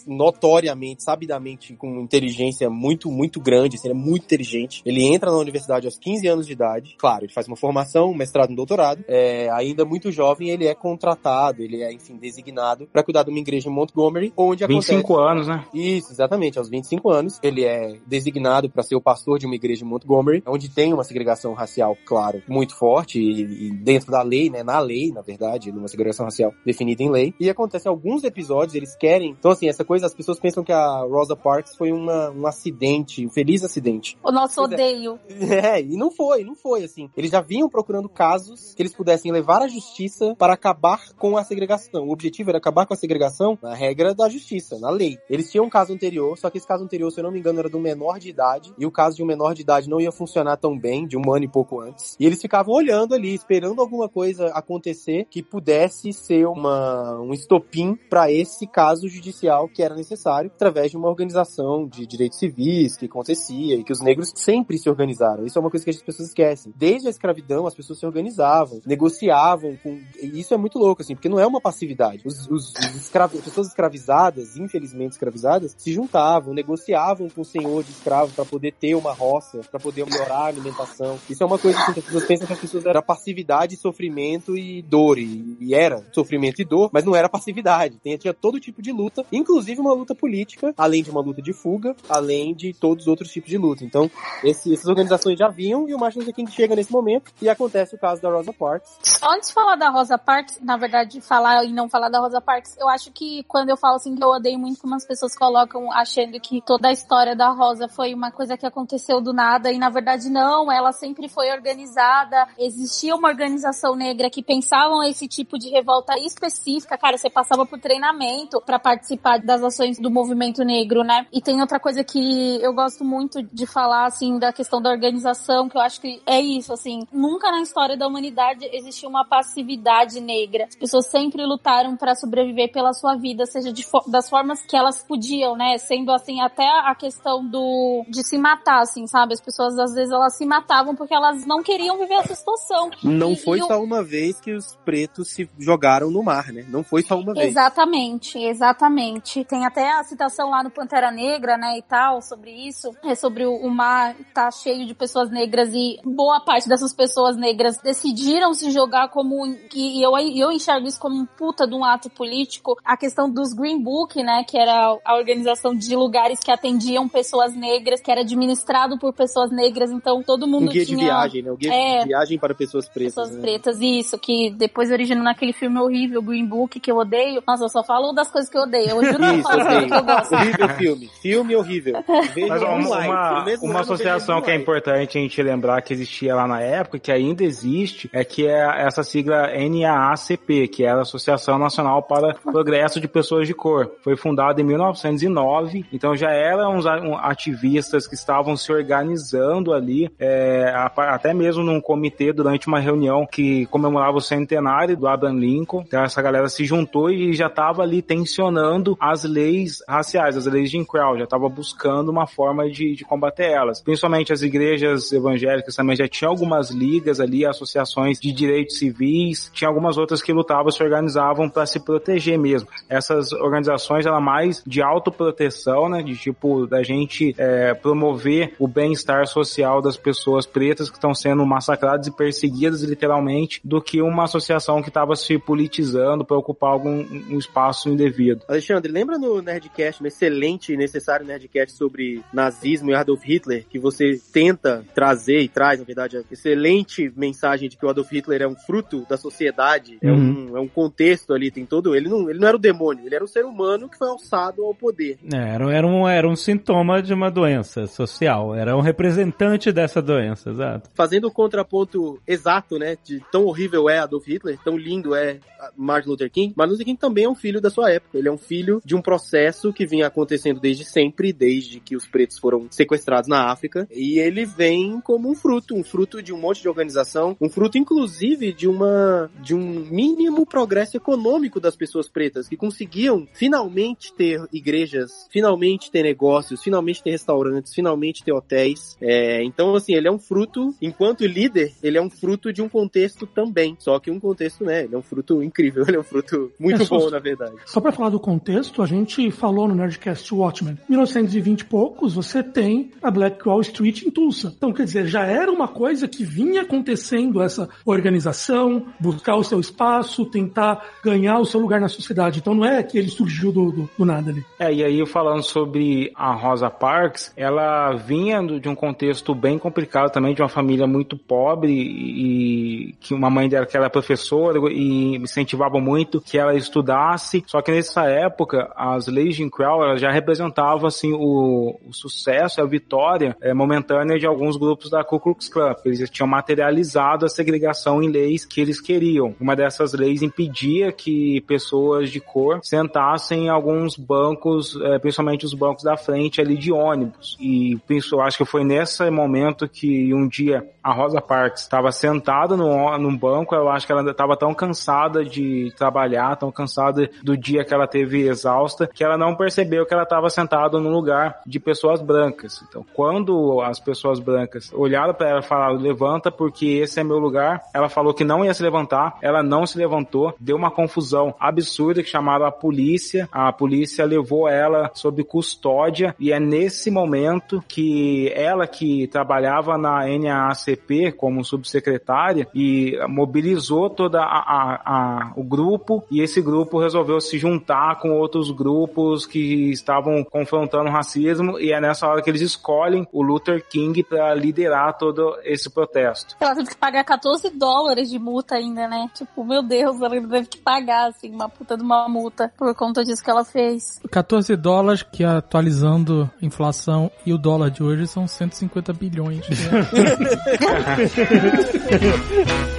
notoriamente, sabidamente, com inteligência muito, muito grande, assim, ele é muito inteligente. Ele entra na universidade aos 15 anos de idade. Claro, ele faz uma formação, um mestrado, um doutorado. É, ainda muito jovem, ele é contratado, ele é, enfim, designado para cuidar de uma igreja em Montgomery, onde 25 acontece... anos, né? Isso, exatamente, aos 25 anos. Ele é designado para ser o pastor de uma igreja em Montgomery, onde tem uma segregação racial, claro, muito forte, e, e dentro da lei, né, na lei, na verdade, uma segregação racial definida em lei. E acontece alguns episódios, eles querem... Então, assim, essa coisa, as pessoas pensam que a Rosa Parks foi uma, um acidente, um feliz acidente. O nosso é. odeio. *laughs* É, e não foi, não foi assim. Eles já vinham procurando casos que eles pudessem levar à justiça para acabar com a segregação. O objetivo era acabar com a segregação na regra da justiça, na lei. Eles tinham um caso anterior, só que esse caso anterior, se eu não me engano, era de um menor de idade, e o caso de um menor de idade não ia funcionar tão bem, de um ano e pouco antes. E eles ficavam olhando ali, esperando alguma coisa acontecer que pudesse ser uma, um estopim para esse caso judicial que era necessário, através de uma organização de direitos civis que acontecia e que os negros sempre se organizaram. Isso é uma coisa que as pessoas esquecem. Desde a escravidão, as pessoas se organizavam, negociavam com. E isso é muito louco, assim, porque não é uma passividade. Os, os, os as pessoas escravizadas, infelizmente escravizadas, se juntavam, negociavam com o senhor de escravo para poder ter uma roça, para poder melhorar a alimentação. Isso é uma coisa assim, que as pessoas pensam que as pessoas era passividade, sofrimento e dor. E, e era sofrimento e dor, mas não era passividade. Tinha, tinha todo tipo de luta, inclusive uma luta política, além de uma luta de fuga, além de todos os outros tipos de luta. Então, esse- essas organizações já vinham e o Martin Luther King chega nesse momento e acontece o caso da Rosa Parks. Antes de falar da Rosa Parks, na verdade, falar e não falar da Rosa Parks, eu acho que quando eu falo assim que eu odeio muito como as pessoas colocam achando que toda a história da Rosa foi uma coisa que aconteceu do nada e na verdade não, ela sempre foi organizada, existia uma organização negra que pensavam esse tipo de revolta específica, cara, você passava por treinamento pra participar das das ações do movimento negro, né? E tem outra coisa que eu gosto muito de falar, assim, da questão da organização, que eu acho que é isso, assim, nunca na história da humanidade existiu uma passividade negra. As pessoas sempre lutaram para sobreviver pela sua vida, seja fo das formas que elas podiam, né? Sendo assim, até a questão do de se matar, assim, sabe? As pessoas às vezes elas se matavam porque elas não queriam viver essa situação. Não E- foi e só uma vez que os pretos se jogaram no mar, né? Não foi só uma vez. Exatamente, exatamente. Tem até a citação lá no Pantera Negra, né, e tal, sobre isso. É sobre o, o mar tá cheio de pessoas negras e boa parte dessas pessoas negras decidiram se jogar como um- e eu eu enxergo isso como um puta de um ato político. A questão dos Green Book, né, que era a organização de lugares que atendiam pessoas negras, que era administrado por pessoas negras, então todo Um mundo guia de tinha viagem, né? O guia É. de viagem para pessoas pretas. pessoas né? pretas, isso, que depois originou naquele filme horrível, Green Book, que eu odeio. Nossa, eu só falo das coisas que eu odeio. Eu juro *laughs* Isso, odeio. Horrível filme. Filme horrível. Mas uma, uma, uma associação que é importante a gente lembrar que existia lá na época, que ainda existe, é que é essa sigla NAACP, que era a Associação Nacional para o Progresso de Pessoas de Cor. Foi fundada em 1909, então já eram uns ativistas que estavam se organizando ali, é, até mesmo num comitê durante uma reunião que comemorava o centenário do Abraham Lincoln. Então essa galera se juntou e já estava ali tensionando as leis raciais, as leis de Crow, já estava buscando uma forma de, de combater elas. Principalmente as igrejas evangélicas também já tinham algumas ligas ali, associações de direitos civis, tinha algumas outras que lutavam, se organizavam para se proteger mesmo. Essas organizações eram mais de autoproteção, né, de tipo da gente é, promover o bem-estar social das pessoas pretas que estão sendo massacradas e perseguidas literalmente, do que uma associação que estava se politizando para ocupar algum um espaço indevido. Alexandre, lembra no Nerdcast, no excelente e necessário Nerdcast sobre nazismo e Adolf Hitler, que você tenta trazer e traz, na verdade, a excelente mensagem de que o Adolf Hitler é um fruto da sociedade, é, um, é um contexto ali, tem todo. Ele não, ele não era o demônio, ele era um ser humano que foi alçado ao poder. É, era, era, um, era um sintoma de uma doença social. Era um representante dessa doença, exato. Fazendo o contraponto exato, né, de tão horrível é Adolf Hitler, tão lindo é Martin Luther King, Martin Luther King também é um filho da sua época. Ele é um filho de um processo que vinha acontecendo desde sempre, desde que os pretos foram sequestrados na África, e ele vem como um fruto, um fruto de um monte de organização, um fruto inclusive de uma de um mínimo progresso econômico das pessoas pretas que conseguiam finalmente ter igrejas, finalmente ter negócios, finalmente ter restaurantes, finalmente ter hotéis. É, então assim, ele é um fruto, enquanto líder, ele é um fruto de um contexto também, só que um contexto, né, ele é um fruto incrível, *laughs* ele é um fruto muito É, só- bom, na verdade. Só pra falar do contexto, a gente falou no Nerdcast Watchmen. 1920 e poucos, você tem a Black Wall Street em Tulsa. Então, quer dizer, já era uma coisa que vinha acontecendo essa organização, buscar o seu espaço, tentar ganhar o seu lugar na sociedade. Então não é que ele surgiu do, do, do nada ali. É, e aí falando sobre a Rosa Parks, ela vinha de um contexto bem complicado também, de uma família muito pobre e que uma mãe dela que era professora e incentivava muito que ela estudasse, só que nessa época as leis de Jim elas já representavam assim o, o sucesso, a vitória é, momentânea de alguns grupos da Ku Klux Klan, eles tinham materializado a segregação em leis que eles queriam. Uma dessas leis impedia que pessoas de cor sentassem em alguns bancos, eh, principalmente os bancos da frente ali de ônibus. E penso, acho que foi nesse momento que um dia a Rosa Parks estava sentada no, num banco, eu acho que ela estava tão cansada de trabalhar, tão cansada do dia que ela teve exausta, que ela não percebeu que ela estava sentada num lugar de pessoas brancas. Então, quando as pessoas brancas olharam para ela e falaram, levanta porque esse é meu lugar, ela falou que não ia se levantar, ela não se levantou, deu uma confusão absurda que chamaram a polícia, a polícia levou ela sob custódia e é nesse momento que ela que trabalhava na NAACP como subsecretária e mobilizou toda a, a- a- o grupo e esse grupo resolveu se juntar com outros grupos que estavam confrontando o racismo e é nessa hora que eles escolhem o Luther King para liderar todo esse protesto. Ela teve que pagar 14 dólares de multa ainda, né? Tipo, meu Deus, ela ainda teve que pagar, assim, uma puta de uma multa por conta disso que ela fez. 14 dólares, que atualizando inflação e o dólar de hoje são 150 bilhões. *laughs*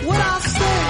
what I say?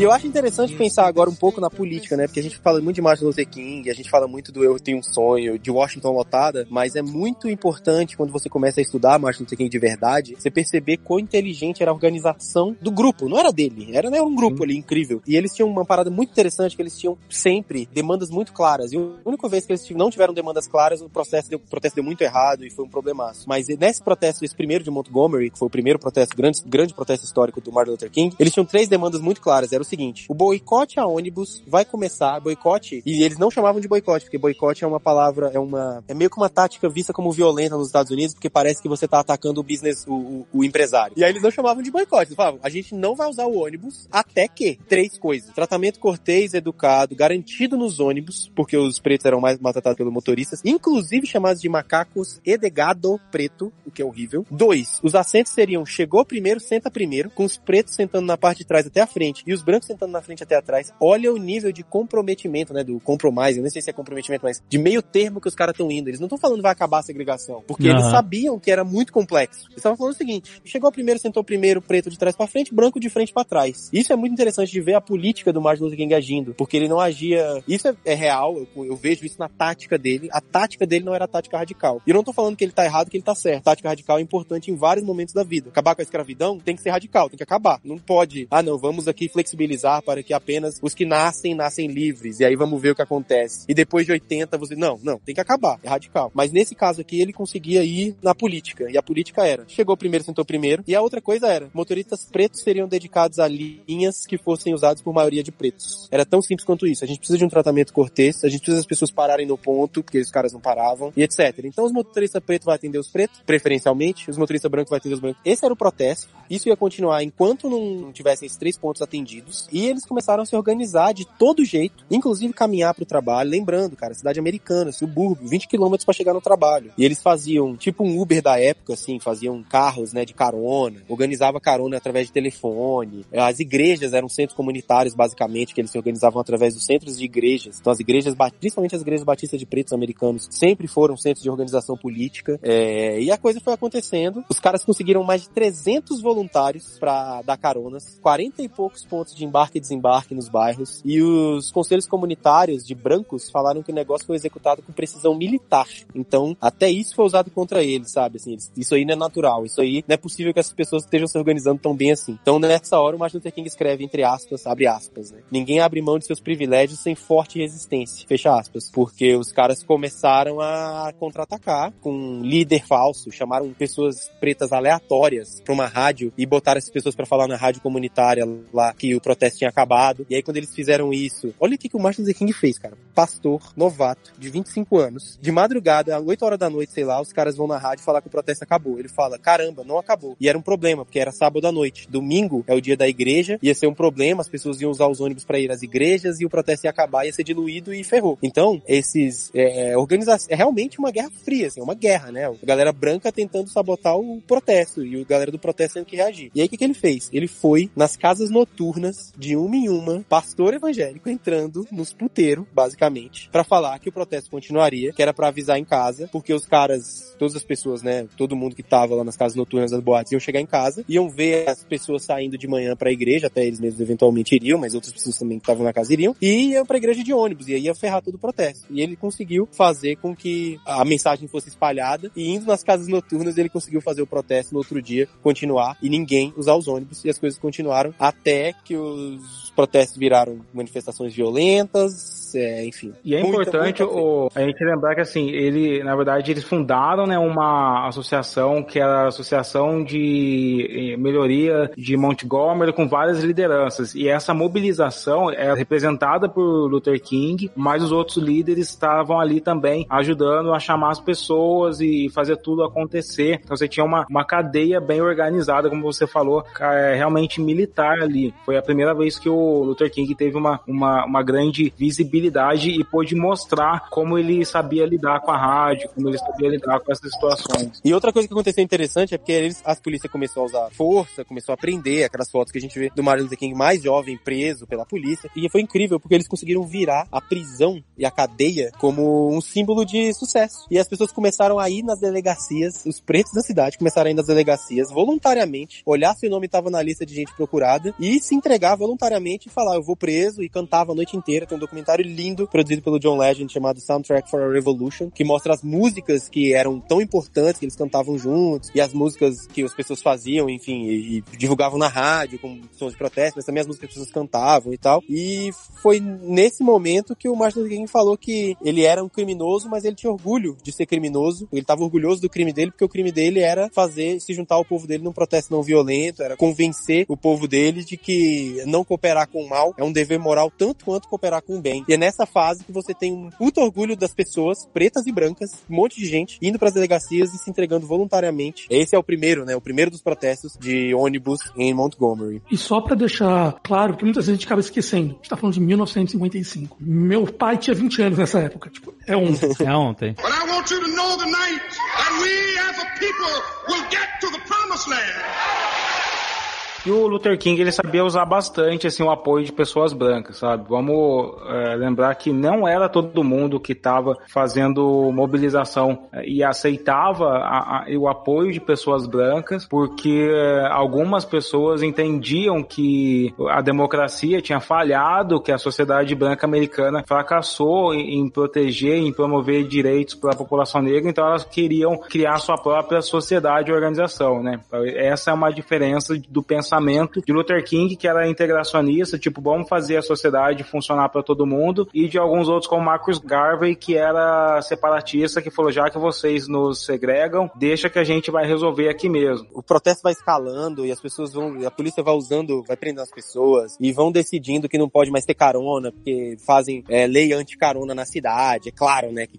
E eu acho interessante pensar agora um pouco na política, né? Porque a gente fala muito de Martin Luther King, a gente fala muito do Eu Tenho um Sonho, de Washington lotada, mas é muito importante quando você começa a estudar Martin Luther King de verdade, você perceber quão inteligente era a organização do grupo. Não era dele, era né, um grupo ali incrível. E eles tinham uma parada muito interessante que eles tinham sempre demandas muito claras. E a única vez que eles não tiveram demandas claras, o processo deu, o protesto deu muito errado e foi um problemaço. Mas nesse protesto, esse primeiro de Montgomery, que foi o primeiro protesto, grande, grande protesto histórico do Martin Luther King, eles tinham três demandas muito claras. Era o seguinte: o boicote a ônibus vai começar, boicote, e eles não chamavam de boicote, porque boicote é uma palavra, é uma, é meio que uma tática vista como violenta nos Estados Unidos, porque parece que você tá atacando o business, o, o, o empresário. E aí eles não chamavam de boicote, eles falavam, a gente não vai usar o ônibus até que três coisas: tratamento cortês, educado, garantido nos ônibus, porque os pretos eram mais maltratados pelos motoristas, inclusive chamados de macacos edegado preto, o que é horrível. Dois, os assentos seriam chegou primeiro, senta primeiro, com os pretos sentando na parte de trás até a frente e os brancos sentando na frente até atrás. Olha o nível de comprometimento, né, do compromise, eu não sei se é comprometimento, mas de meio termo que os caras estão indo. Eles não estão falando vai acabar a segregação, porque Aham. eles sabiam que era muito complexo. Eles estavam falando o seguinte: chegou primeiro, sentou primeiro, preto de trás para frente, branco de frente para trás. Isso é muito interessante de ver a política do Martin Luther King agindo, porque ele não agia. Isso é, é real, eu, eu vejo isso na tática dele. A tática dele não era a tática radical. E eu não tô falando que ele tá errado, que ele tá certo. tática radical é importante em vários momentos da vida. Acabar com a escravidão tem que ser radical, tem que acabar. Não pode, ah não, vamos aqui flexibilizar para que apenas os que nascem, nascem livres. E aí vamos ver o que acontece. E depois de 80 você, não, não, tem que acabar. É radical. Mas nesse caso aqui ele conseguia ir na política. E a política era, chegou primeiro, sentou primeiro. E a outra coisa era, motoristas pretos seriam dedicados a linhas que fossem usadas por maioria de pretos. Era tão simples quanto isso. A gente precisa de um tratamento cortês, a gente precisa das pessoas pararem no ponto, porque os caras não paravam, e etc. Então os motoristas pretos vão atender os pretos, preferencialmente, os motoristas brancos vão atender os brancos. Esse era o protesto. Isso ia continuar enquanto não tivessem esses três pontos atendidos. E eles começaram a se organizar de todo jeito, inclusive caminhar pro trabalho. Lembrando, cara, cidade americana, subúrbio, 20 quilômetros para chegar no trabalho. E eles faziam tipo um Uber da época, assim, faziam carros, né, de carona, organizava carona através de telefone. As igrejas eram centros comunitários, basicamente, que eles se organizavam através dos centros de igrejas. Então as igrejas, principalmente as igrejas batistas de pretos americanos, sempre foram centros de organização política. É, e a coisa foi acontecendo. Os caras conseguiram mais de 300 voluntários para dar caronas, 40 e poucos pontos de embarque e desembarque nos bairros. E os conselhos comunitários de brancos falaram que o negócio foi executado com precisão militar. Então, até isso foi usado contra eles, sabe? Assim, eles- isso aí não é natural. Isso aí não é possível que essas pessoas estejam se organizando tão bem assim. Então, nessa hora, o Martin Luther King escreve, entre aspas, abre aspas, né? Ninguém abre mão de seus privilégios sem forte resistência. Fecha aspas. Porque os caras começaram a contra-atacar com um líder falso, chamaram pessoas pretas aleatórias pra uma rádio e botaram essas pessoas pra falar na rádio comunitária lá que o protesto tinha acabado. E aí, quando eles fizeram isso, olha o que, que o Martin Luther King fez, cara. Pastor, novato, de 25 anos, de madrugada, às 8 horas da noite, sei lá, os caras vão na rádio falar que o protesto acabou. Ele fala, caramba, não acabou. E era um problema, porque era sábado à noite. Domingo é o dia da igreja, ia ser um problema, as pessoas iam usar os ônibus pra ir às igrejas e o protesto ia acabar, ia ser diluído e ferrou. Então, esses, é, organização, é realmente uma guerra fria, assim, é uma guerra, né? A galera branca tentando sabotar o protesto e a galera do protesto tendo que reagir. E aí, o que, que ele fez? Ele foi nas casas noturnas, de uma em uma, pastor evangélico entrando nos puteiros, basicamente, pra falar que o protesto continuaria, que era pra avisar em casa, porque os caras, todas as pessoas, né, todo mundo que tava lá nas casas noturnas das boates iam chegar em casa, iam ver as pessoas saindo de manhã pra igreja, até eles mesmos eventualmente iriam, mas outras pessoas também que estavam na casa iriam, e iam pra igreja de ônibus, e aí ia ferrar todo o protesto. E ele conseguiu fazer com que a mensagem fosse espalhada, e indo nas casas noturnas ele conseguiu fazer o protesto no outro dia continuar, e ninguém usar os ônibus, e as coisas continuaram até que those os protestos viraram manifestações violentas, é, enfim. E é Muita, importante muita o, a gente lembrar que assim, ele, na verdade, eles fundaram né, uma associação que era a Associação de eh, Melhoria de Montgomery com várias lideranças. E essa mobilização é representada por Luther King, mas os outros líderes estavam ali também ajudando a chamar as pessoas e fazer tudo acontecer. Então você tinha uma, uma cadeia bem organizada, como você falou, é, realmente militar ali. Foi a primeira vez que o Luther King teve uma, uma, uma grande visibilidade e pôde mostrar como ele sabia lidar com a rádio, como ele sabia lidar com essas situações. E outra coisa que aconteceu interessante é porque eles, as polícias começou a usar força, começou a prender aquelas fotos que a gente vê do Martin Luther King mais jovem preso pela polícia. E foi incrível porque eles conseguiram virar a prisão e a cadeia como um símbolo de sucesso. E as pessoas começaram a ir nas delegacias, os pretos da cidade começaram a ir nas delegacias voluntariamente, olhar se o nome estava na lista de gente procurada e se entregar voluntariamente e falar, eu vou preso e cantava a noite inteira. Tem um documentário lindo produzido pelo John Legend chamado Soundtrack for a Revolution, que mostra as músicas que eram tão importantes que eles cantavam juntos e as músicas que as pessoas faziam, enfim, e, e divulgavam na rádio com sons de protesto, mas também as músicas que as pessoas cantavam e tal. E foi nesse momento que o Martin Luther King falou que ele era um criminoso, mas ele tinha orgulho de ser criminoso. Ele estava orgulhoso do crime dele, porque o crime dele era fazer, se juntar ao povo dele num protesto não violento, era convencer o povo dele de que não cooperar com o mal é um dever moral tanto quanto cooperar com o bem. E é nessa fase que você tem um puto orgulho das pessoas, pretas e brancas, um monte de gente, indo para as delegacias e se entregando voluntariamente. Esse é o primeiro, né? O primeiro dos protestos de ônibus em Montgomery. E só pra deixar claro, que muitas vezes a gente acaba esquecendo, a gente tá falando de 1955. Meu pai tinha 20 anos nessa época, tipo, é ontem. *laughs* É ontem. But I want you to know tonight that we as a people will get to the promised land. E o Luther King, ele sabia usar bastante, assim, o apoio de pessoas brancas, sabe? Vamos é, lembrar que não era todo mundo que estava fazendo mobilização é, e aceitava a, a, o apoio de pessoas brancas, porque é, algumas pessoas entendiam que a democracia tinha falhado, que a sociedade branca americana fracassou em, em proteger, em promover direitos para a população negra, então elas queriam criar sua própria sociedade e organização, né? Essa é uma diferença do pensamento pensamento de Luther King, que era integracionista, tipo, vamos fazer a sociedade funcionar para todo mundo, e de alguns outros como Marcus Garvey, que era separatista, que falou, já que vocês nos segregam, deixa que a gente vai resolver aqui mesmo. O protesto vai escalando e as pessoas vão, a polícia vai usando, vai prendendo as pessoas e vão decidindo que não pode mais ter carona, porque fazem é, lei anti-carona na cidade, é claro, né, que,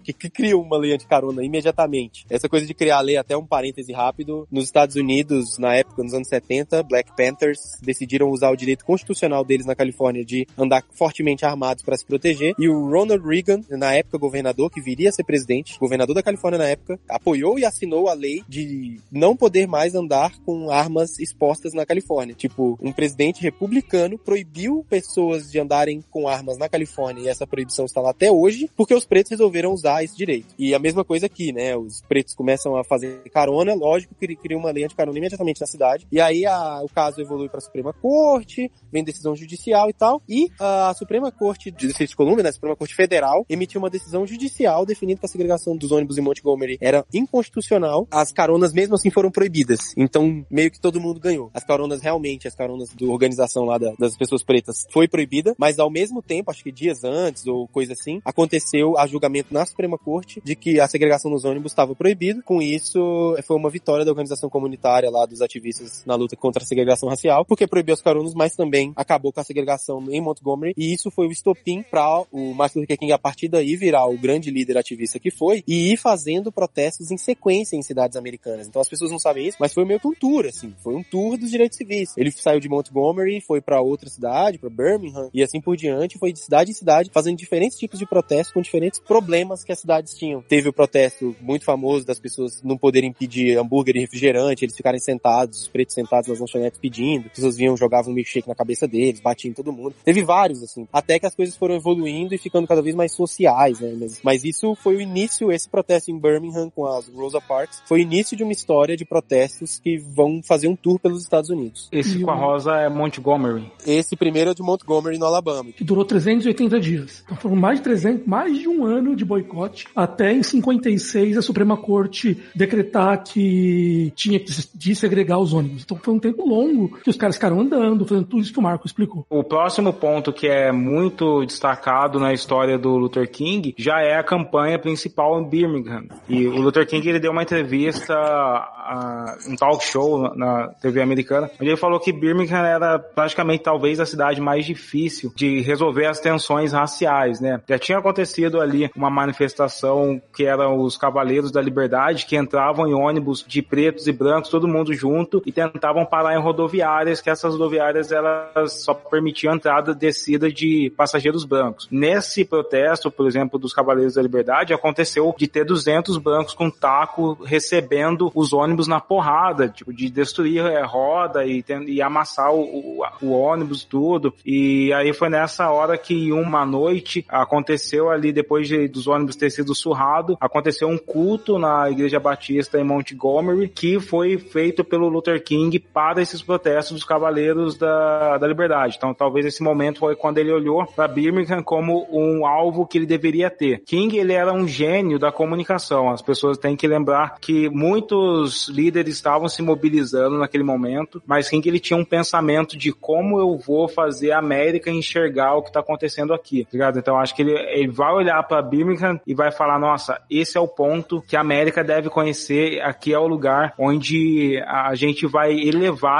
que, que criam uma lei anti-carona imediatamente. Essa coisa de criar lei, até um parêntese rápido, nos Estados Unidos, na época, nos anos 70, Black Panthers, decidiram usar o direito constitucional deles na Califórnia de andar fortemente armados para se proteger. E o Ronald Reagan, na época governador, que viria a ser presidente, governador da Califórnia na época, apoiou e assinou a lei de não poder mais andar com armas expostas na Califórnia. Tipo, um presidente republicano proibiu pessoas de andarem com armas na Califórnia e essa proibição está lá até hoje, porque os pretos resolveram usar esse direito. E a mesma coisa aqui, né? Os pretos começam a fazer carona, lógico que criam uma lei anti-carona imediatamente na cidade. E aí a o caso evolui para a Suprema Corte, vem decisão judicial e tal, e a Suprema Corte de Distrito de Colômbia, né, a Suprema Corte Federal, emitiu uma decisão judicial definindo que a segregação dos ônibus em Montgomery era inconstitucional. As caronas mesmo assim foram proibidas. Então, meio que todo mundo ganhou. As caronas realmente, as caronas da organização lá da, das pessoas pretas foi proibida, mas ao mesmo tempo, acho que dias antes ou coisa assim, aconteceu a julgamento na Suprema Corte de que a segregação nos ônibus estava proibida. Com isso, foi uma vitória da organização comunitária lá dos ativistas na luta contra a segregação racial, porque proibiu os caronos, mas também acabou com a segregação em Montgomery, e isso foi o estopim para o Martin Luther King, a partir daí, virar o grande líder ativista que foi, e ir fazendo protestos em sequência em cidades americanas. Então as pessoas não sabem isso, mas foi meio que um tour, assim, foi um tour dos direitos civis. Ele saiu de Montgomery, foi para outra cidade, para Birmingham, e assim por diante, foi de cidade em cidade, fazendo diferentes tipos de protestos com diferentes problemas que as cidades tinham. Teve o protesto muito famoso das pessoas não poderem pedir hambúrguer e refrigerante, eles ficarem sentados, os pretos sentados nas lanchonetes pedindo, as pessoas vinham, jogavam um milkshake na cabeça deles, batiam em todo mundo. Teve vários, assim, até que as coisas foram evoluindo e ficando cada vez mais sociais, né? Mas, mas isso foi o início, esse protesto em Birmingham com as Rosa Parks, foi o início de uma história de protestos que vão fazer um tour pelos Estados Unidos. Esse com a Rosa é Montgomery. Esse primeiro é de Montgomery, no Alabama. Que durou 380 dias. Então foram mais de 300, mais de um ano de boicote, até em 56 a Suprema Corte decretar que tinha que desegregar os ônibus. Então foi um tempo longo que os caras ficaram andando, fazendo tudo isso que o Marco explicou. O próximo ponto que é muito destacado na história do Luther King já é a campanha principal em Birmingham. E o Luther King ele deu uma entrevista a- um talk show na- na TV americana, onde ele falou que Birmingham era praticamente talvez a cidade mais difícil de resolver as tensões raciais, né? Já tinha acontecido ali uma manifestação que eram os Cavaleiros da Liberdade que entravam em ônibus de pretos e brancos, todo mundo junto, e tentavam parar em rodoviárias, que essas rodoviárias elas só permitiam entrada e descida de passageiros brancos. Nesse protesto, por exemplo, dos Cavaleiros da Liberdade, aconteceu de ter 200 brancos com taco recebendo os ônibus na porrada, tipo, de destruir é, roda e, e amassar o, o, o ônibus tudo. E aí foi nessa hora que uma noite aconteceu ali, depois de, dos ônibus ter sido surrado, aconteceu um culto na Igreja Batista em Montgomery, que foi feito pelo Luther King para esses protestos dos Cavaleiros da, da Liberdade. Então talvez esse momento foi quando ele olhou para Birmingham como um alvo que ele deveria ter. King, ele era um gênio da comunicação. As pessoas têm que lembrar que muitos líderes estavam se mobilizando naquele momento, mas King, ele tinha um pensamento de como eu vou fazer a América enxergar o que está acontecendo aqui, tá ligado? Então acho que ele, ele vai olhar para Birmingham e vai falar, nossa, esse é o ponto que a América deve conhecer, aqui é o lugar onde a gente vai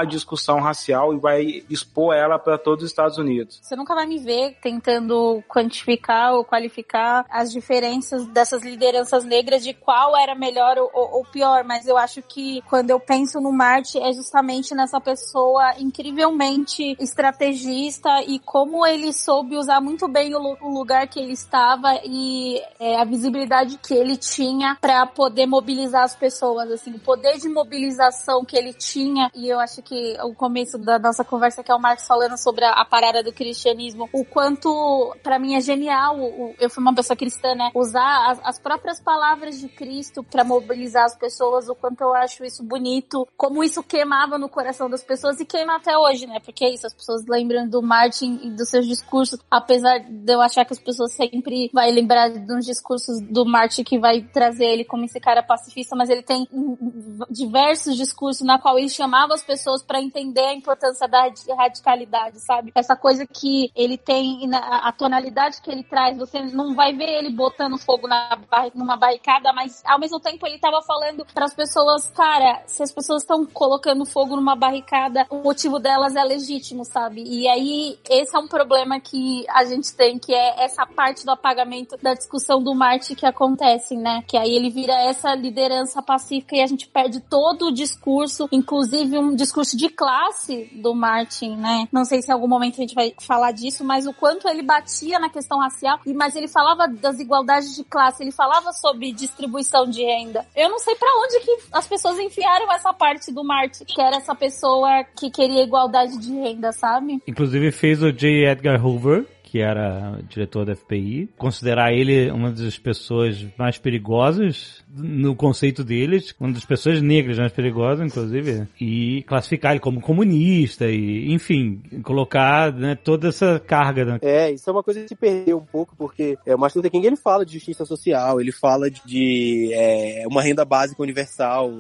a discussão racial e vai expor ela para todos os Estados Unidos. Você nunca vai me ver tentando quantificar ou qualificar as diferenças dessas lideranças negras de qual era melhor ou, ou pior, mas eu acho que quando eu penso no Marte é justamente nessa pessoa incrivelmente estrategista e como ele soube usar muito bem o, o lugar que ele estava e é, a visibilidade que ele tinha para poder mobilizar as pessoas, assim, o poder de mobilização que ele tinha e eu acho que o começo da nossa conversa que é o Marcos falando sobre a, a parada do cristianismo, o quanto para mim é genial, o- eu fui uma pessoa cristã, né, usar as, as próprias palavras de Cristo para mobilizar as pessoas, o quanto eu acho isso bonito, como isso queimava no coração das pessoas e queima até hoje, né, porque é isso, as pessoas lembram do Martin e dos seus discursos, apesar de eu achar que as pessoas sempre vai lembrar uns discursos do Martin que vai trazer ele como esse cara pacifista, mas ele tem diversos discursos na qual ele chamava as pessoas para entender a importância da radi- radicalidade, sabe? Essa coisa que ele tem, a tonalidade que ele traz, você não vai ver ele botando fogo na numa barricada, mas ao mesmo tempo ele tava falando para as pessoas, cara, se as pessoas estão colocando fogo numa barricada, o motivo delas é legítimo, sabe? E aí esse é um problema que a gente tem, que é essa parte do apagamento da discussão do Marte que acontece, né? Que aí ele vira essa liderança pacífica e a gente perde todo o discurso, inclusive um discurso de classe do Martin, né? Não sei se em algum momento a gente vai falar disso, mas o quanto ele batia na questão racial, mas ele falava das igualdades de classe, ele falava sobre distribuição de renda. Eu não sei pra onde que as pessoas enfiaram essa parte do Martin, que era essa pessoa que queria igualdade de renda, sabe? Inclusive fez o J. Edgar Hoover, que era diretor da FBI, considerar ele uma das pessoas mais perigosas no conceito deles, uma das pessoas negras mais perigosas, inclusive, e classificar ele como comunista e, enfim, colocar né, toda essa carga. Né? É, isso é uma coisa que se perdeu um pouco, porque é, o Martin Luther King ele fala de justiça social, ele fala de, é, uma renda básica universal.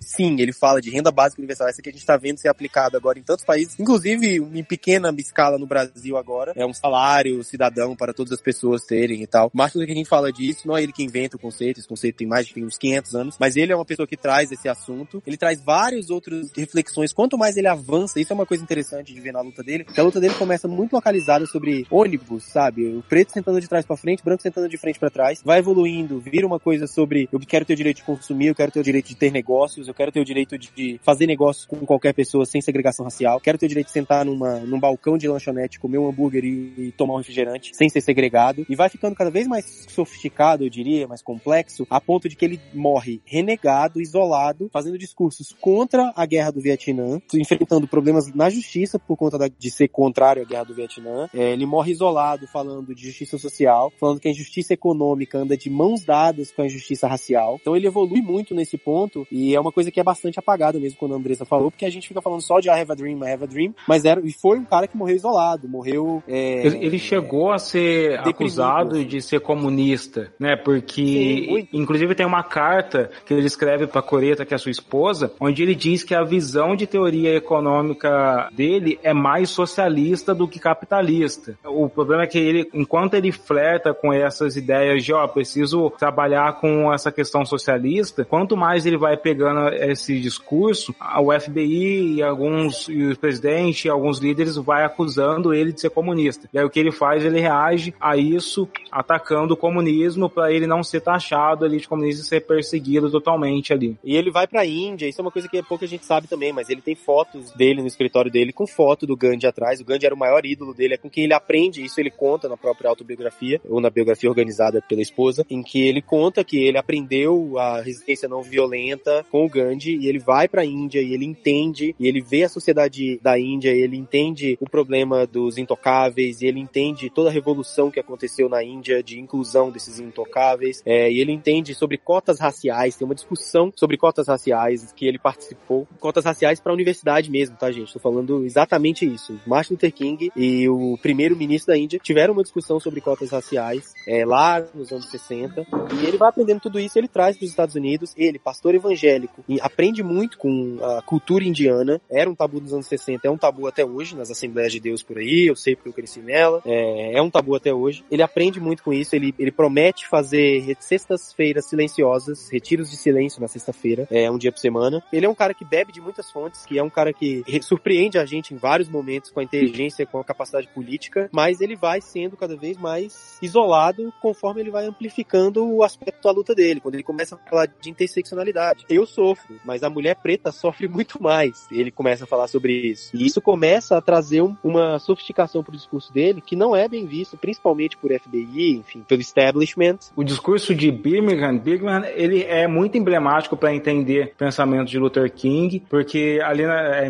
Sim, ele fala de renda básica universal, essa que a gente está vendo ser aplicada agora em tantos países, inclusive em pequena escala no Brasil agora. É um salário cidadão para todas as pessoas terem e tal. Martin Luther King fala disso, não é ele que inventa o conceito, esse conceito tem mais de uns 500 anos, mas ele é uma pessoa que traz esse assunto. Ele traz várias outras reflexões. Quanto mais ele avança, isso é uma coisa interessante de ver na luta dele, que a luta dele começa muito localizada sobre ônibus, sabe? O preto sentando de trás para frente, o branco sentando de frente para trás, vai evoluindo, vira uma coisa sobre eu quero ter o direito de consumir, eu quero ter o direito de ter negócios, eu quero ter o direito de fazer negócios com qualquer pessoa sem segregação racial, quero ter o direito de sentar numa, num balcão de lanchonete, comer um hambúrguer e, e tomar um refrigerante sem ser segregado, e vai ficando cada vez mais sofisticado, eu diria, mais complexo, a ponto de que ele morre renegado, isolado, fazendo discursos contra a guerra do Vietnã, enfrentando problemas na justiça por conta da- de ser contrário à guerra do Vietnã. É, ele morre isolado, falando de justiça social, falando que a injustiça econômica anda de mãos dadas com a injustiça racial. Então ele evolui muito nesse ponto, e é uma coisa que é bastante apagada mesmo quando a Andressa falou, porque a gente fica falando só de I have a dream, I have a dream, mas era, e foi um cara que morreu isolado, morreu... é, Ele, ele ele chegou a ser Deprimido. acusado de ser comunista, né? Porque, Sim, inclusive, tem uma carta que ele escreve pra Coreta, que é sua esposa, onde ele diz que a visão de teoria econômica dele é mais socialista do que capitalista. O problema é que ele, enquanto ele flerta com essas ideias de, ó, preciso trabalhar com essa questão socialista, quanto mais ele vai pegando esse discurso, o FBI e alguns, e o presidente e alguns líderes vai acusando ele de ser comunista. E aí o que ele faz, ele reage a isso atacando o comunismo para ele não ser taxado ali de comunista e ser perseguido totalmente ali. E ele vai pra Índia, isso é uma coisa que pouca gente sabe também, mas ele tem fotos dele no escritório dele com foto do Gandhi atrás. O Gandhi era o maior ídolo dele, é com quem ele aprende, isso ele conta na própria autobiografia, ou na biografia organizada pela esposa, em que ele conta que ele aprendeu a resistência não violenta com o Gandhi e ele vai pra Índia e ele entende, e ele vê a sociedade da Índia, e ele entende o problema dos intocáveis, e ele entende toda a revolução que aconteceu na Índia de inclusão desses intocáveis, é, e ele entende sobre cotas raciais, tem uma discussão sobre cotas raciais que ele participou, cotas raciais para a universidade mesmo, tá gente? Tô falando exatamente isso. Martin Luther King e o primeiro-ministro da Índia tiveram uma discussão sobre cotas raciais é, lá nos anos 60, e ele vai aprendendo tudo isso, ele traz para os Estados Unidos, ele, pastor evangélico, e aprende muito com a cultura indiana, era um tabu nos anos 60, é um tabu até hoje nas Assembleias de Deus por aí, eu sei porque eu cresci nela, é, é um tabu até hoje. Ele aprende muito com isso, ele, ele promete fazer sextas-feiras silenciosas, retiros de silêncio na sexta-feira, é um dia por semana. Ele é um cara que bebe de muitas fontes, que é um cara que re- surpreende a gente em vários momentos com a inteligência, com a capacidade política, mas ele vai sendo cada vez mais isolado conforme ele vai amplificando o aspecto da luta dele, quando ele começa a falar de interseccionalidade. Eu sofro, mas a mulher preta sofre muito mais. Ele começa a falar sobre isso. E isso começa a trazer um- uma sofisticação pro discurso dele que não é bem visto, principalmente por FBI, enfim, pelo establishment. O discurso de Birmingham, Birmingham, ele é muito emblemático para entender o pensamento de Luther King, porque ali na, é